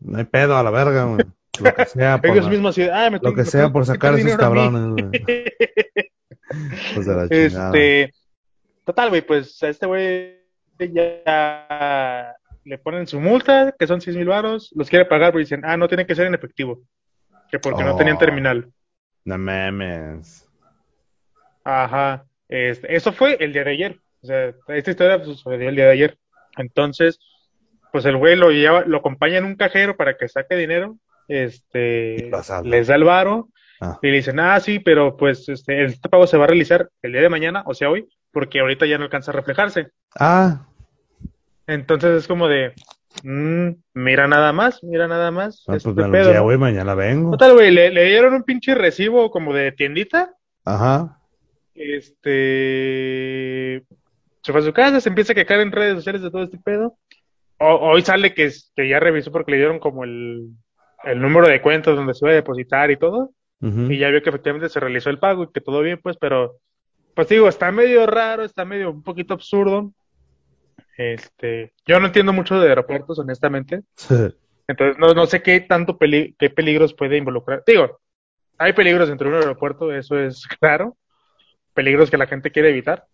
No hay pedo a la verga, güey. Lo que sea <laughs> por, Ellos mismos así, ah, me lo que me sea por sacar a esos cabrones, güey. <laughs> Pues de la. Este, total, güey, pues a este güey ya le ponen su multa, que son seis mil varos, los quiere pagar, pero dicen, ah, no tiene que ser en efectivo, que porque no tenían Oh. terminal. No mames. Ajá, este, eso fue el día de ayer, o sea, esta historia pues, sucedió el día de ayer. Entonces, pues el güey lo lleva, lo acompaña en un cajero para que saque dinero, este, les da el varo, Ah. y le dicen, ah, sí, pero pues este, este pago se va a realizar el día de mañana, o sea, hoy, porque ahorita ya no alcanza a reflejarse. Ah, Entonces es como de, mm, mira nada más, mira nada más. no, este pues me pedo, mañana vengo. Total, güey, le, le dieron un pinche recibo como de tiendita. Ajá. Este. Se fue a su casa, se empieza a quejar en redes sociales de todo este pedo. O- hoy sale que, es- que ya revisó porque le dieron como el, el número de cuentas donde se iba a depositar y todo. Y ya vio que efectivamente se realizó el pago y que todo bien, pues, pero. Pues digo, está medio raro, está medio un poquito absurdo. Este. Yo no entiendo mucho de aeropuertos, honestamente. Entonces, no, no sé qué tanto peli- qué peligros puede involucrar. Digo, hay peligros dentro de un aeropuerto, eso es <laughs> claro. Peligros que la gente quiere evitar.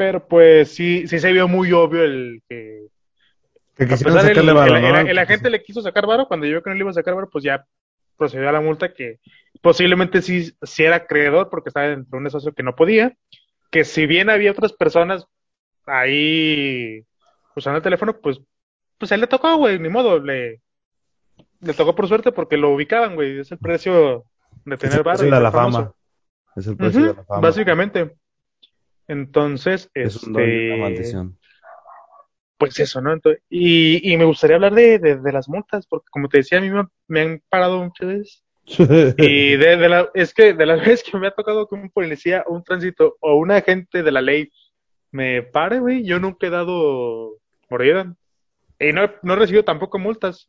Pero pues sí, sí se vio muy obvio el que... Que quisieron el, sacarle varo, el- ¿no? el- el agente le quiso sacar varo, cuando yo que no le iba a sacar varo, pues ya procedió a la multa que posiblemente sí, sí era acreedor porque estaba dentro de un negocio que no podía. Que si bien había otras personas ahí usando el teléfono, pues, pues a él le tocó, güey, ni modo, le, le tocó por suerte porque lo ubicaban, güey, es el precio de Es tener el varo precio de la fama. Es el precio de la fama. básicamente. Entonces, Es un don y una este, maldición. pues eso, ¿no? Entonces, y, y me gustaría hablar de, de, de las multas, porque como te decía, a mí me, me han parado muchas veces. <laughs> Y de, de la, es que de las <laughs> veces que me ha tocado que un policía, un tránsito o un agente de la ley me pare, güey, yo nunca he dado mordida. Y no, he- no he recibido tampoco multas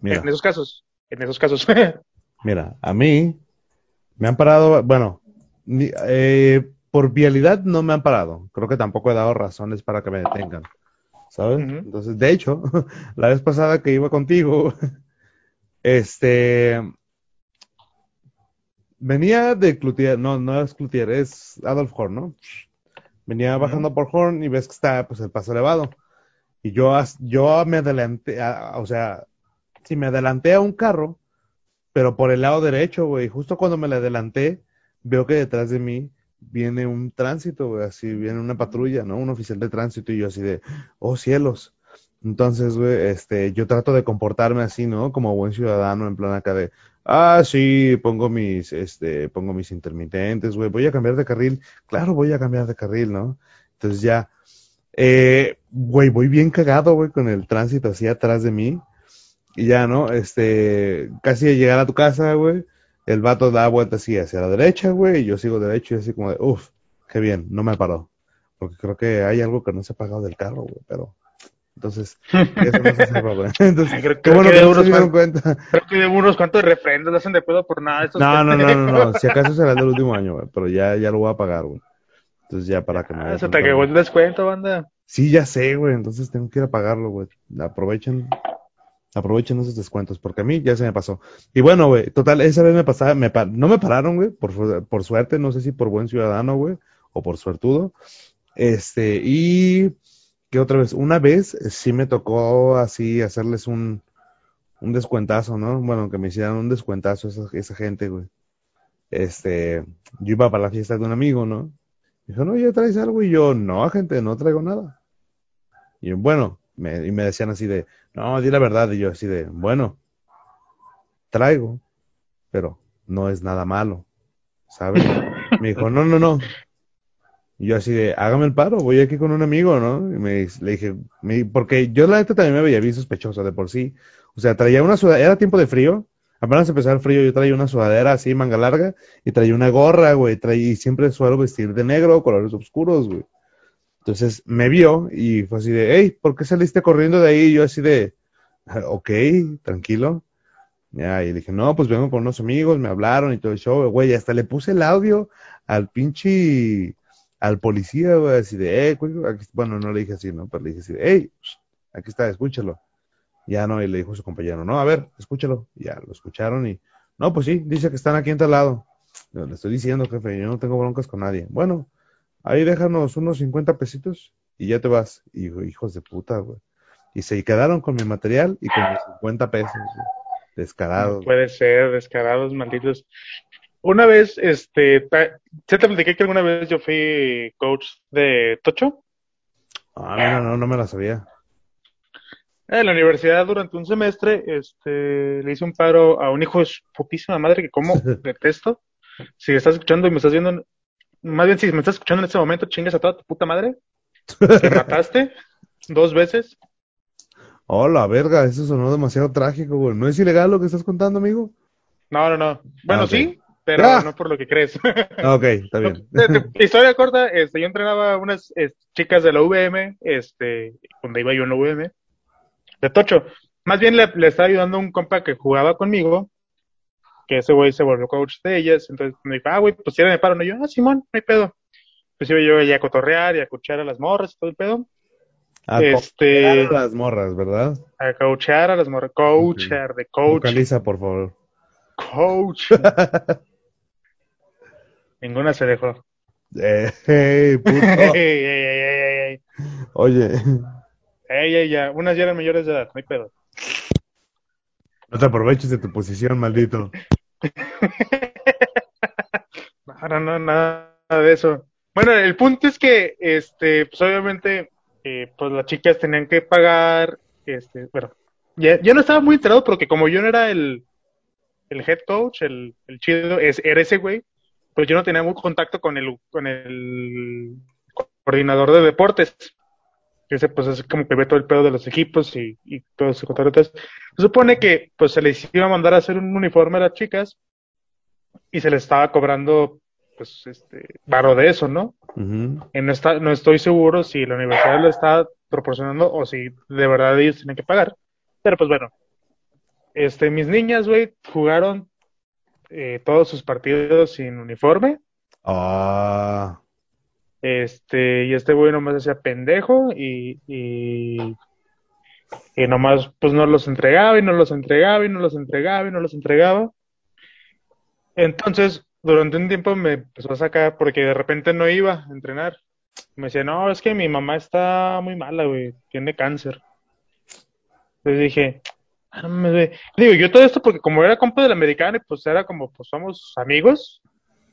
Mira, en esos casos. En esos casos. <laughs> mira, a mí me han parado, bueno, eh, por vialidad no me han parado. Creo que tampoco he dado razones para que me detengan. ¿Sabes? Entonces, de hecho, <laughs> la vez pasada que iba contigo, <laughs> este, venía de Cloutier, no, no es Cloutier, es Adolf Horn, ¿no? Venía bajando por Horn y ves que está, pues, el paso elevado. Y yo, yo me adelanté, a- o sea, si me adelanté a un carro, pero por el lado derecho, güey, justo cuando me le adelanté, veo que detrás de mí viene un tránsito, güey, así viene una patrulla, ¿no? Un oficial de tránsito y yo así de, oh cielos. Entonces, güey, este, yo trato de comportarme así, ¿no? Como buen ciudadano, en plan acá de, ah, sí, pongo mis, este, pongo mis intermitentes, güey, voy a cambiar de carril. Claro, voy a cambiar de carril, ¿no? Entonces ya, eh, güey, voy bien cagado, güey, con el tránsito así atrás de mí. Y ya, ¿no? Este, casi de llegar a tu casa, güey, el vato da vuelta así hacia la derecha, güey, y yo sigo derecho y así como de, uff, qué bien, no me paró. Porque creo que hay algo que no se ha pagado del carro, güey, pero... Entonces, eso no se sepa, güey. <laughs> Entonces, Creo- qué creo bueno que de no se unos dieron cuenta. Creo que de unos cuantos refrendos lo hacen de pedo por nada. estos No, no, no, no, no, si <laughs> acaso será el del último año, güey, pero ya, ya lo voy a pagar, güey. Entonces ya para que me Ah, se te acabó el descuento, banda. Sí, ya sé, güey, entonces tengo que ir a pagarlo, güey. Aprovechen, aprovechen esos descuentos, porque a mí ya se me pasó. Y bueno, güey, total, esa vez me pasaba, me no me pararon, güey, por, por suerte, no sé si por buen ciudadano, güey, o por suertudo. Este, y que otra vez, una vez eh, sí me tocó así hacerles un, un descuentazo, ¿no? Bueno, que me hicieran un descuentazo esa, esa gente, güey. Este, yo iba para la fiesta de un amigo, ¿no? Dijo, no, ¿ya traes algo? Y yo, no, gente, no traigo nada. Y bueno, me, y me decían así de, no, di la verdad. Y yo así de, bueno, traigo, pero no es nada malo, ¿sabes? Me dijo, no, no, no. Y yo así de, hágame el paro, voy aquí con un amigo, ¿no? Y me, le dije, me- porque yo la neta también me veía bien sospechoso de por sí. O sea, traía una sudadera, era tiempo de frío, apenas empezó el frío, yo traía una sudadera así, manga larga, y traía una gorra, güey, traía, y siempre suelo vestir de negro, colores oscuros, güey. Entonces me vio y fue así de, hey, ¿por qué saliste corriendo de ahí? Y yo así de, "Ah, ok, tranquilo. Ya, y dije, no, pues vengo con unos amigos, me hablaron y todo el show, güey, hasta le puse el audio al pinche, al policía, güey, así de, eh, bueno, no le dije así, ¿no? Pero le dije así de, hey, aquí está, escúchalo. Ya no, y le dijo su compañero, no, a ver, escúchalo. Ya lo escucharon y, no, pues sí, dice que están aquí en tal lado. Le estoy diciendo, jefe, yo no tengo broncas con nadie. Bueno, ahí déjanos unos 50 pesitos y ya te vas. Y hijos de puta, güey. Y se quedaron con mi material y con mis 50 pesos, güey. Descarados. Puede ser, descarados, malditos. Una vez, este, ¿se te platiqué que alguna vez yo fui coach de Tocho? Ah, mira, no, no me la sabía. En la universidad durante un semestre, este, le hice un paro a un hijo de su putísima madre que como <laughs> detesto. Si estás escuchando y me estás viendo, más bien si me estás escuchando en este momento, chingas a toda tu puta madre. Que <laughs> mataste dos veces. Oh, la verga, eso sonó demasiado trágico, güey. ¿No es ilegal lo que estás contando, amigo? No, no, no. Bueno, Ah, sí, pero Ah. no por lo que crees. Ah, ok, está bien. <laughs> Historia corta, este, yo entrenaba a unas este, chicas de la UVM, este, donde iba yo en la UVM, de Tocho. Más bien le, le estaba ayudando a un compa que jugaba conmigo, que ese güey se volvió coach de ellas, entonces me dijo, ah, güey, pues si me paro, no, Y yo, ah, Simón, no hay pedo. Pues iba yo ya a cotorrear y a coachar a las morras y todo el pedo. A este- a las morras, ¿verdad? A coachar a las morras, coachar, de coach, Vocaliza, por favor. coach. <laughs> Ninguna se dejó. Eh, hey, puto. <laughs> Ey, ey, ey, ey, ey. Oye, Ey, ey, ya, unas ya eran mayores de edad, no hay pedo. No te aproveches de tu posición, maldito. <laughs> No, no, nada de eso. Bueno, el punto es que, este, pues obviamente, eh, pues las chicas tenían que pagar, este, bueno, ya, yo no estaba muy enterado porque como yo no era el, el head coach, el, el chido, es, era ese güey, pues yo no tenía mucho contacto con el, con el coordinador de deportes. Ese pues es como que ve todo el pedo de los equipos y, y todo ese cotorreo. Entonces, se supone que pues se les iba a mandar a hacer un uniforme a las chicas y se les estaba cobrando pues este varo de eso, ¿no? Y no, está, no estoy seguro si la universidad lo está proporcionando o si de verdad ellos tienen que pagar. Pero pues bueno, este, mis niñas, güey, jugaron eh, todos sus partidos sin uniforme. Ah, Este, y este güey nomás hacía pendejo y, y, y nomás pues no los entregaba y no los entregaba y no los entregaba y no los entregaba. Entonces, durante un tiempo me empezó a sacar porque de repente no iba a entrenar. Me decía, no, es que mi mamá está muy mala, güey, tiene cáncer. Entonces dije, ah, no mames, güey. Digo, yo todo esto porque como era compa del americano, y pues era como, pues somos amigos,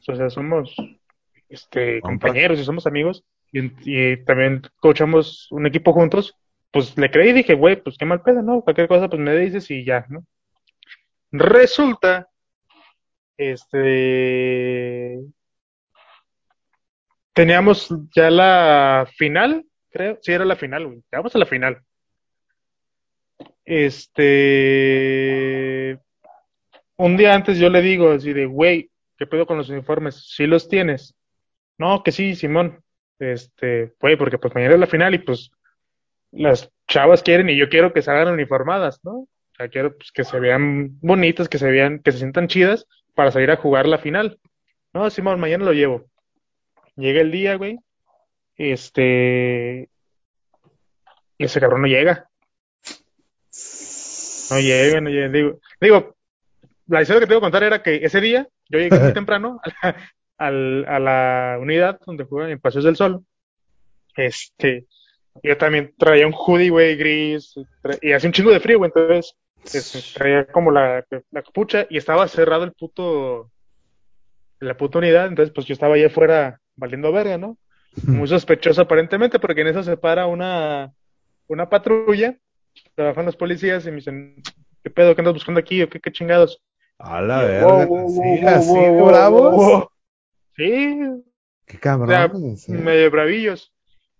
o sea, somos este, compañeros y somos amigos, y, y también coachamos un equipo juntos, pues le creí y dije, güey, pues qué mal pedo, ¿no? Cualquier cosa, pues me dices y ya, ¿no? Resulta, este, teníamos ya la final, creo, sí era la final, güey, llegamos a la final. Este, un día antes yo le digo así de, güey, ¿qué pedo con los uniformes? ¿Sí los tienes? No, que sí, Simón. Este, güey, porque pues mañana es la final y pues las chavas quieren y yo quiero que salgan uniformadas, ¿no? O sea, quiero pues, que se vean bonitas, que se vean, que se sientan chidas para salir a jugar la final. No, Simón, mañana lo llevo. Llega el día, güey. Este, y ese cabrón no llega. No llega, no llega. Digo, digo, la historia que te voy a contar era que ese día yo llegué muy <laughs> temprano a la, al- a la unidad donde juegan en Paseos del Sol. Este, yo también traía un hoodie, güey, gris, y hace un chingo de frío, güey, entonces este, traía como la, la capucha y estaba cerrado el puto, la puta unidad, entonces pues yo estaba allá afuera valiendo verga, ¿no? Muy sospechoso aparentemente, porque en eso se para una, una patrulla, trabajan los policías y me dicen, ¿qué pedo? ¿Qué andas buscando aquí? ¿O qué, qué chingados? a la verga. wow, Sí, wow, así wow, bravos. Sí, Qué o sea, cabrón. medio bravillos.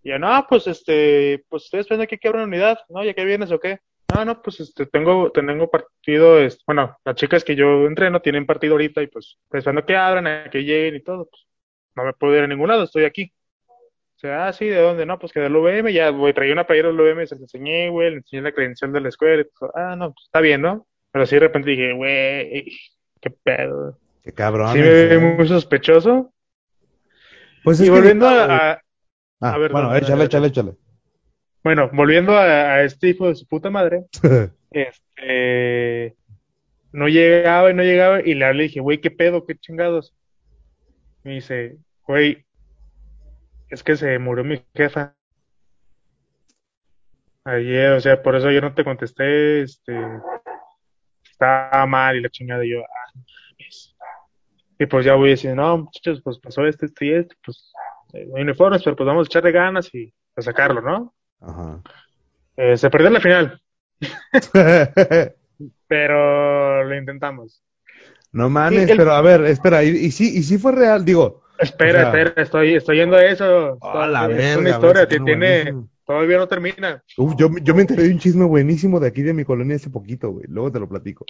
Y yo, no, pues este, pues esperando aquí que abra una unidad, ¿no? ¿Ya que vienes o qué? No, no, pues este, tengo, tengo partido, este, bueno, las chicas que yo entreno tienen partido ahorita y pues esperando que abran, a que lleguen y todo, pues no me puedo ir a ningún lado, estoy aquí. O sea, ah, sí, ¿de dónde? No, pues que del UVM, ya, güey, traía una playera del UVM, se la enseñé, güey, le enseñé la credencial de la escuela, y todo. ah, no, pues está bien, ¿no? Pero así de repente dije, güey, qué pedo. Qué cabrón. Sí me ve muy sospechoso. Pues Y que volviendo a, a- Ah, a ver, bueno, dale, échale, échale, échale. bueno, volviendo a, a este hijo de su puta madre, <laughs> este, no llegaba y no llegaba, y le hablé y dije, güey, qué pedo, qué chingados. Me dice, güey, es que se murió mi jefa. Ayer, o sea, por eso yo no te contesté, este, estaba mal y la chingada y yo, ah, no. Y pues ya voy diciendo, no, muchachos, pues pasó esto, esto y esto, pues, eh, hay uniformes, pero pues vamos a echarle ganas y a sacarlo, ¿no? Ajá. Eh, se perdió en la final, <laughs> pero lo intentamos. no mames, el- pero a ver, espera, ¿y, y sí, y sí fue real? Digo, Espera, O sea- espera, estoy, estoy yendo a eso. la es verga, una historia, que tiene, buenísimo. todavía no termina. Uf, yo, yo me enteré de un chisme buenísimo de aquí de mi colonia hace poquito, güey. Luego te lo platico.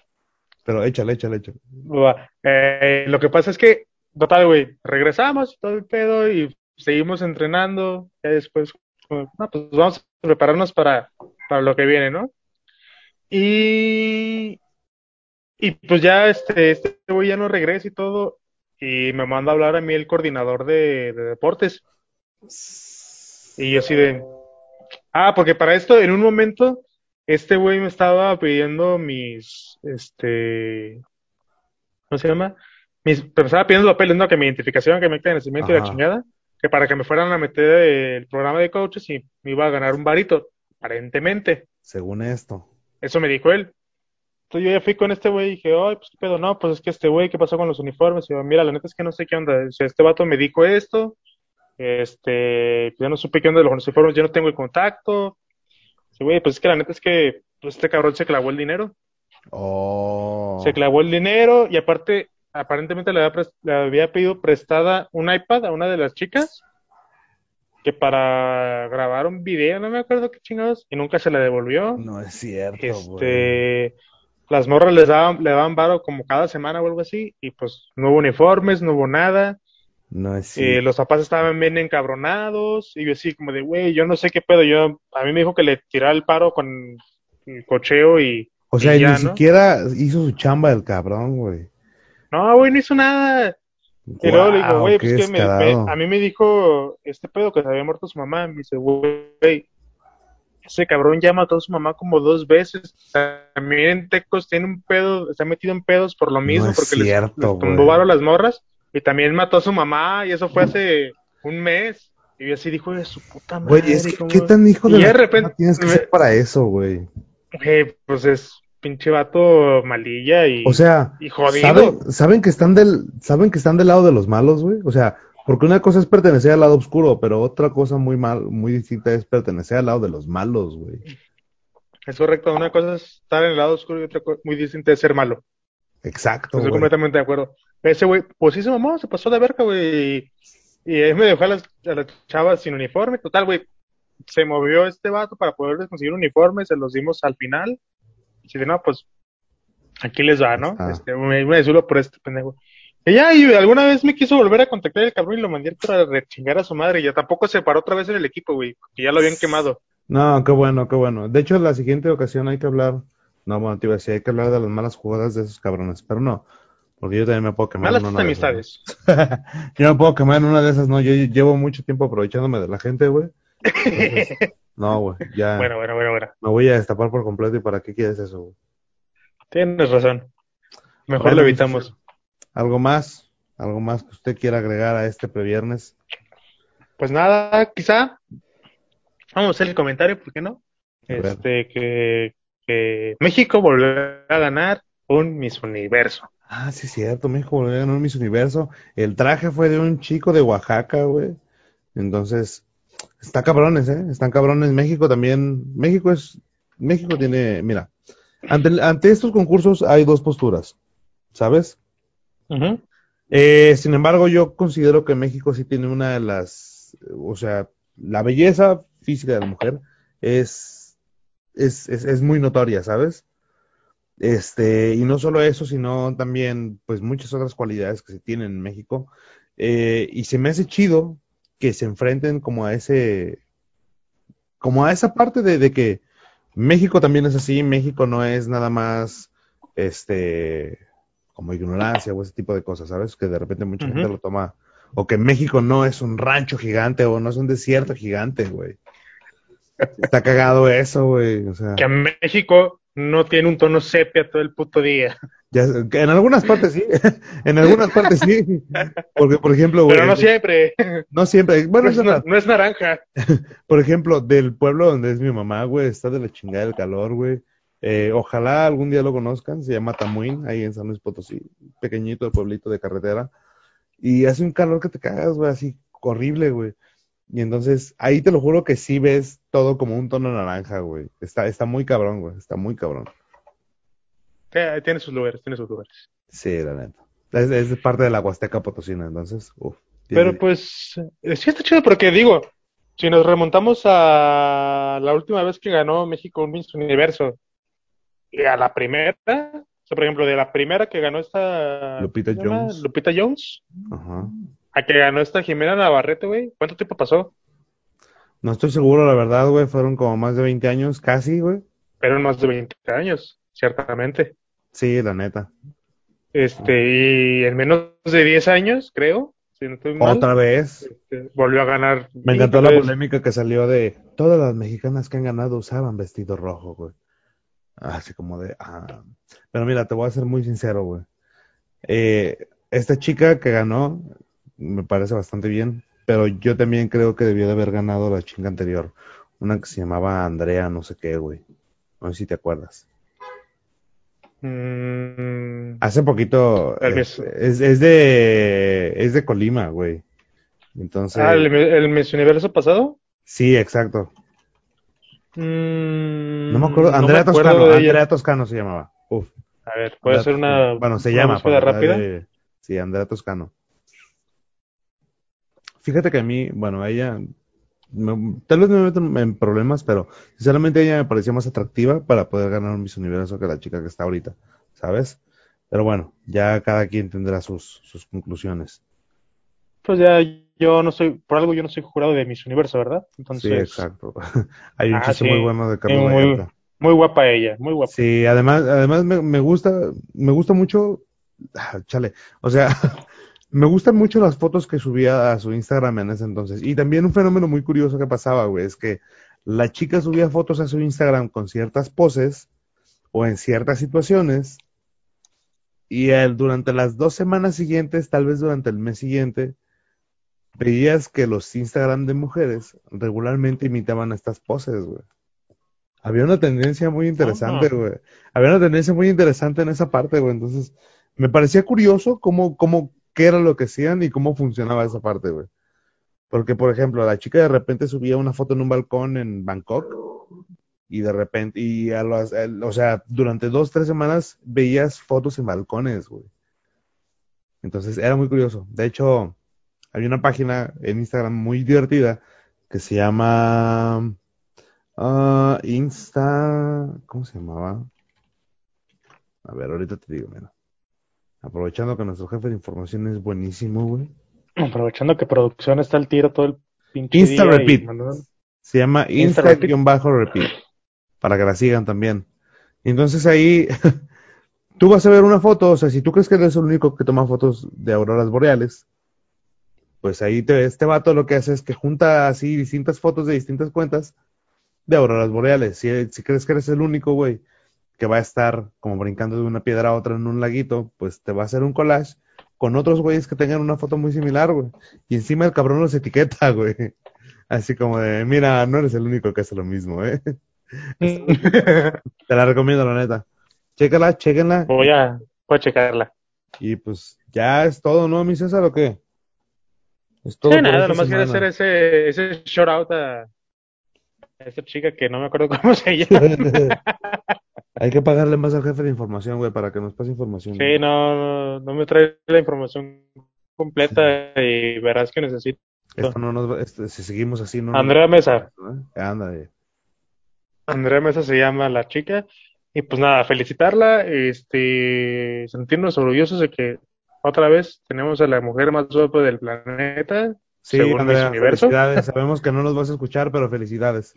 Pero échale, échale, échale. Eh, lo que pasa es que, total, güey, regresamos, todo el pedo, y seguimos entrenando. Ya después, no, pues vamos a prepararnos para, para lo que viene, ¿no? Y, y pues ya este, este güey ya no regresa y todo, y me manda a hablar a mí el coordinador de, de deportes. Y yo así de, ah, porque para esto, en un momento, este güey me estaba pidiendo mis, este, ¿cómo se llama? Mis, pero me estaba pidiendo papeles, no, que mi identificación, que mi nacimiento y la chingada, que para que me fueran a meter el programa de coaches y me iba a ganar un varito, aparentemente. Según esto. Eso me dijo él. Entonces yo ya fui con este güey y dije, ay, pues qué pedo, no, pues es que este güey, ¿qué pasó con los uniformes? Y yo, mira, la neta es que no sé qué onda. O sea, este vato me dijo esto, este, ya no supe qué onda de los uniformes, yo no tengo el contacto. Sí, güey, pues es que la neta es que pues, este cabrón se clavó el dinero. Oh. Se clavó el dinero y aparte, aparentemente le había, le pedido prestada un iPad a una de las chicas que para grabar un video, no me acuerdo qué chingados, y nunca se la devolvió. No es cierto, güey. Este, las morras les daban, le daban varo como cada semana o algo así, y pues no hubo uniformes, no hubo nada. No es Eh, los papás estaban bien encabronados, y yo así como de, güey, yo no sé qué pedo, yo, a mí me dijo que le tirara el paro con el cocheo y, O sea, y ya, ni ¿no? siquiera hizo su chamba el cabrón, güey. No, güey, no hizo nada. Y luego le digo, Guau, güey, qué pues que me, a mí me dijo este pedo que se había muerto su mamá. Me dice, güey, ese cabrón ya mató a su mamá como dos veces. También en Tecos tiene un pedo, está metido en pedos por lo mismo, porque les- cierto, les, tumbó varo las morras. Y también mató a su mamá, y eso fue hace un mes. Y yo así dijo, de su puta madre. Güey, es que ¿cómo- qué tan hijo Y de de la repente tienes que me- ser para eso, güey. Pues es pinche vato malilla y, O sea, y jodido. ¿saben, saben que están del, saben que están del lado de los malos, güey? O sea, porque una cosa es pertenecer al lado oscuro, pero otra cosa muy mal, muy distinta es pertenecer al lado de los malos, güey. Es correcto, una cosa es estar en el lado oscuro y otra cosa muy distinta es ser malo. Exacto, Estoy güey. completamente de acuerdo. Ese güey, pues sí se mamó, se pasó de verga, güey. Y, y él me dejó a las, a las chavas sin uniforme. Total, güey. Se movió este vato para poderles conseguir uniforme, se los dimos al final. Y dice, no, pues aquí les va, ¿no? Ah. Este, me, me desulo por este pendejo. Y ya, y alguna vez me quiso volver a contactar el cabrón y lo mandé para rechingar a su madre. Y ya tampoco se paró otra vez en el equipo, güey, porque ya lo habían quemado. No, qué bueno, qué bueno. De hecho, la siguiente ocasión hay que hablar, no, bueno, te iba a decir, hay que hablar de las malas jugadas de esos cabrones, pero no, porque yo también me puedo quemar Malas en una de esas, amistades. ¿no? <laughs> Yo me puedo quemar en una de esas, no, yo llevo mucho tiempo aprovechándome de la gente, güey. Entonces, <laughs> no, güey, ya Bueno, bueno, bueno, bueno. me voy a destapar por completo y para qué quieres eso, güey. Tienes razón. Mejor Bueno, lo evitamos. ¿Algo más? ¿Algo más que usted quiera agregar a este previernes? Pues nada, quizá vamos a hacer el comentario, ¿por qué no? Este, que, que México volverá a ganar un Miss Universo. Ah, sí, es cierto, México volvió a ganar Miss Universo. El traje fue de un chico de Oaxaca, güey. Entonces, está cabrones, ¿eh? Están cabrones. México también. México es. México tiene. Mira, ante, ante estos concursos hay dos posturas, ¿sabes? Eh, sin embargo, yo considero que México sí tiene una de las. O sea, la belleza física de la mujer es. Es, es, es muy notoria, ¿sabes? Este, y no solo eso, sino también, pues, muchas otras cualidades que se tienen en México. Eh, y se me hace chido que se enfrenten como a ese, como a esa parte de, de que México también es así, México no es nada más, este, como ignorancia o ese tipo de cosas, ¿sabes? Que de repente mucha gente lo toma, o que México no es un rancho gigante o no es un desierto gigante, güey. Está cagado eso, güey, o sea. Que México no tiene un tono sepia todo el puto día. Ya, en algunas partes sí, <laughs> en algunas partes sí. Porque, por ejemplo, Pero no siempre. No siempre. Bueno, no, es, na- no es naranja. <laughs> por ejemplo, del pueblo donde es mi mamá, güey, está de la chingada el calor, güey. Eh, ojalá algún día lo conozcan, se llama Tamuín, ahí en San Luis Potosí, pequeñito el pueblito de carretera. Y hace un calor que te cagas, güey, así horrible, güey. Y entonces, ahí te lo juro que sí ves todo como un tono naranja, güey. Está, está muy cabrón, güey, está muy cabrón. Eh, Tiene sus lugares, tiene sus lugares. Sí, la neta. Es, es parte de la Huasteca Potosina, entonces, uff. Pero pues, eh, sí está chido porque digo, si nos remontamos a la última vez que ganó México un Miss Universo, y a la primera, o sea, por ejemplo, de la primera que ganó esta Lupita. Jones. Lupita Jones, Ajá. A que ganó esta Jimena Navarrete, güey, ¿cuánto tiempo pasó? No estoy seguro, la verdad, güey, fueron como más de 20 años, casi, güey. Pero más de 20 años, ciertamente. Sí, la neta. Este, y en menos de 10 años, creo, si no estoy mal, Otra vez. este, volvió a ganar. Me encantó la polémica que salió de todas las mexicanas que han ganado usaban vestido rojo, güey. Así como de, ah. Pero mira, te voy a ser muy sincero, güey. Eh, esta chica que ganó me parece bastante bien, pero yo también creo que debió de haber ganado la chinga anterior. Una que se llamaba Andrea, no sé qué, güey. No sé si te acuerdas. mm, Hace poquito Tal vez. es, es de es de Colima, güey. Entonces, ah, ¿el, el Miss Universo pasado? sí, exacto. Mm, No me acuerdo, no Andrea me acuerdo Toscano. Andrea Toscano se llamaba. Uf, A ver, puede Andrea ser una. Bueno, se una llama. para rápida. de- Sí, Andrea Toscano. Fíjate que a mí, bueno, ella, me- tal vez me meto en problemas, pero sinceramente ella me parecía más atractiva para poder ganar un Miss Universo que la chica que está ahorita, ¿sabes? Pero bueno, ya cada quien tendrá sus, sus conclusiones. Pues ya yo no soy, por algo yo no soy jurado de Miss Universo, ¿verdad? Sí, Entonces, exacto. <laughs> Hay un Ah, chiste sí. muy bueno de Carlos muy- Vallarta. muy guapa ella, muy guapa. Sí, además, además me, me gusta, me gusta mucho, ah, chale, o sea, <laughs> me gustan mucho las fotos que subía a su Instagram en ese entonces. Y también un fenómeno muy curioso que pasaba, güey, es que la chica subía fotos a su Instagram con ciertas poses o en ciertas situaciones y el- durante las dos semanas siguientes, tal vez durante el mes siguiente, veías que los Instagram de mujeres regularmente imitaban estas poses, güey. Había una tendencia muy interesante, güey. Había una tendencia muy interesante en esa parte, güey. Entonces, me parecía curioso cómo, cómo, qué era lo que hacían y cómo funcionaba esa parte, güey. Porque, por ejemplo, la chica de repente subía una foto en un balcón en Bangkok y de repente, y a las, o sea, durante dos, tres semanas veías fotos en balcones, güey. Entonces, era muy curioso. De hecho, hay una página en Instagram muy divertida que se llama ah, Insta, ¿cómo se llamaba? A ver, ahorita te digo, mira. Aprovechando que nuestro jefe de información es buenísimo, güey. Aprovechando que producción está al tiro todo el pinche Insta día y Repeat. Se llama Insta Repeat. Insta-Repeat. Para que la sigan también. Entonces ahí <laughs> tú vas a ver una foto, o sea, si tú crees que eres el único que toma fotos de auroras boreales, pues ahí te, este vato lo que hace es que junta así distintas fotos de distintas cuentas de auroras boreales. Si, si crees que eres el único, güey, que va a estar como brincando de una piedra a otra en un laguito, pues te va a hacer un collage con otros güeyes que tengan una foto muy similar, güey. Y encima el cabrón los etiqueta, <laughs> güey. Así como de, mira, no eres el único que hace lo mismo, ¿eh? <laughs> Te la recomiendo, la neta. Chécala, chéquenla. voy a, voy a checarla. Y pues ya es todo, ¿no, mi César, o qué? Es todo Sí, nada, nomás semana. hacer ese, ese shout out a, a esta chica que no me acuerdo <laughs> cómo se llama. Hay que pagarle más al jefe de información, güey, para que nos pase información. Sí, no, no, no me trae la información completa y verás que necesito. Esto no nos va- este, si seguimos así, no nos- Andrea Mesa. ¿eh? Andrea Mesa se llama la chica. Y pues nada, felicitarla, este, sentirnos orgullosos de que otra vez tenemos a la mujer más guapa del planeta, Sí, Andrea, Universo. felicidades. Sabemos que no nos vas a escuchar, pero felicidades.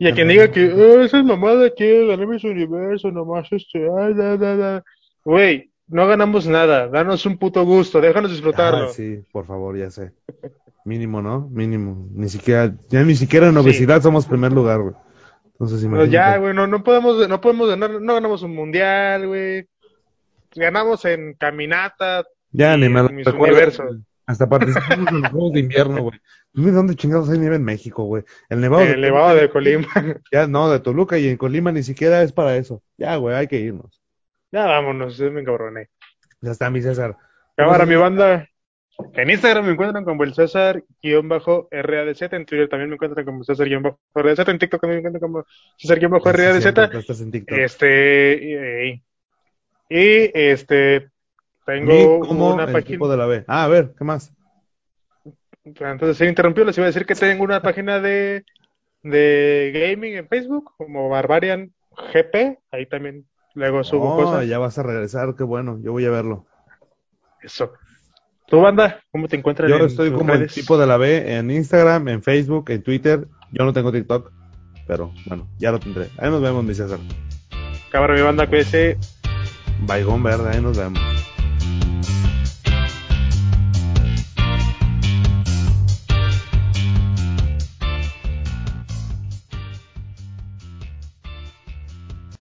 Y a quien diga que "Oh, esa es mamada que gané Miss Universo, nomás este, ay, da, da, da". Güey, no ganamos nada, danos un puto gusto, déjanos disfrutarlo. Ah, sí, por favor, ya sé. Mínimo, ¿no? Mínimo. Ni siquiera, ya ni siquiera en Sí. obesidad somos primer lugar, güey. Entonces, Pero imagínate. ya, güey, no, no podemos, no podemos ganar, no ganamos un mundial, güey, ganamos en caminata. Ya, ni me recuerdo. Hasta participamos en los Juegos de Invierno, güey. Dime dónde chingados hay nieve en México, güey. El Nevado el Nevado de Colima. <laughs> Ya, no, de Toluca y en Colima ni siquiera es para eso. Ya, güey, hay que irnos. ya vámonos, yo me encabroné. Ya está, mi César. Cámara, mi banda. En Instagram me encuentran como el César-RADZ, en Twitter también me encuentran como César-RADZ, en TikTok también me encuentran como César-RADZ. Siempre estás en TikTok. Este, y, y, este, tengo como una el página. equipo de la B. Ah, a ver, ¿qué más? Antes de ser interrumpido, les iba a decir que tengo una página de, de gaming en Facebook, como Barbarian GP, ahí también luego subo Oh, cosas. ya vas a regresar, qué bueno. Yo voy a verlo. Eso. ¿Tu banda? ¿Cómo te encuentras Yo en estoy como el redes? tipo de la B en Instagram, en Facebook, en Twitter. Yo no tengo TikTok, pero bueno, ya lo tendré. Ahí nos vemos, mi César. Cámara, mi banda, cuídese. Baigón verde, ahí nos vemos.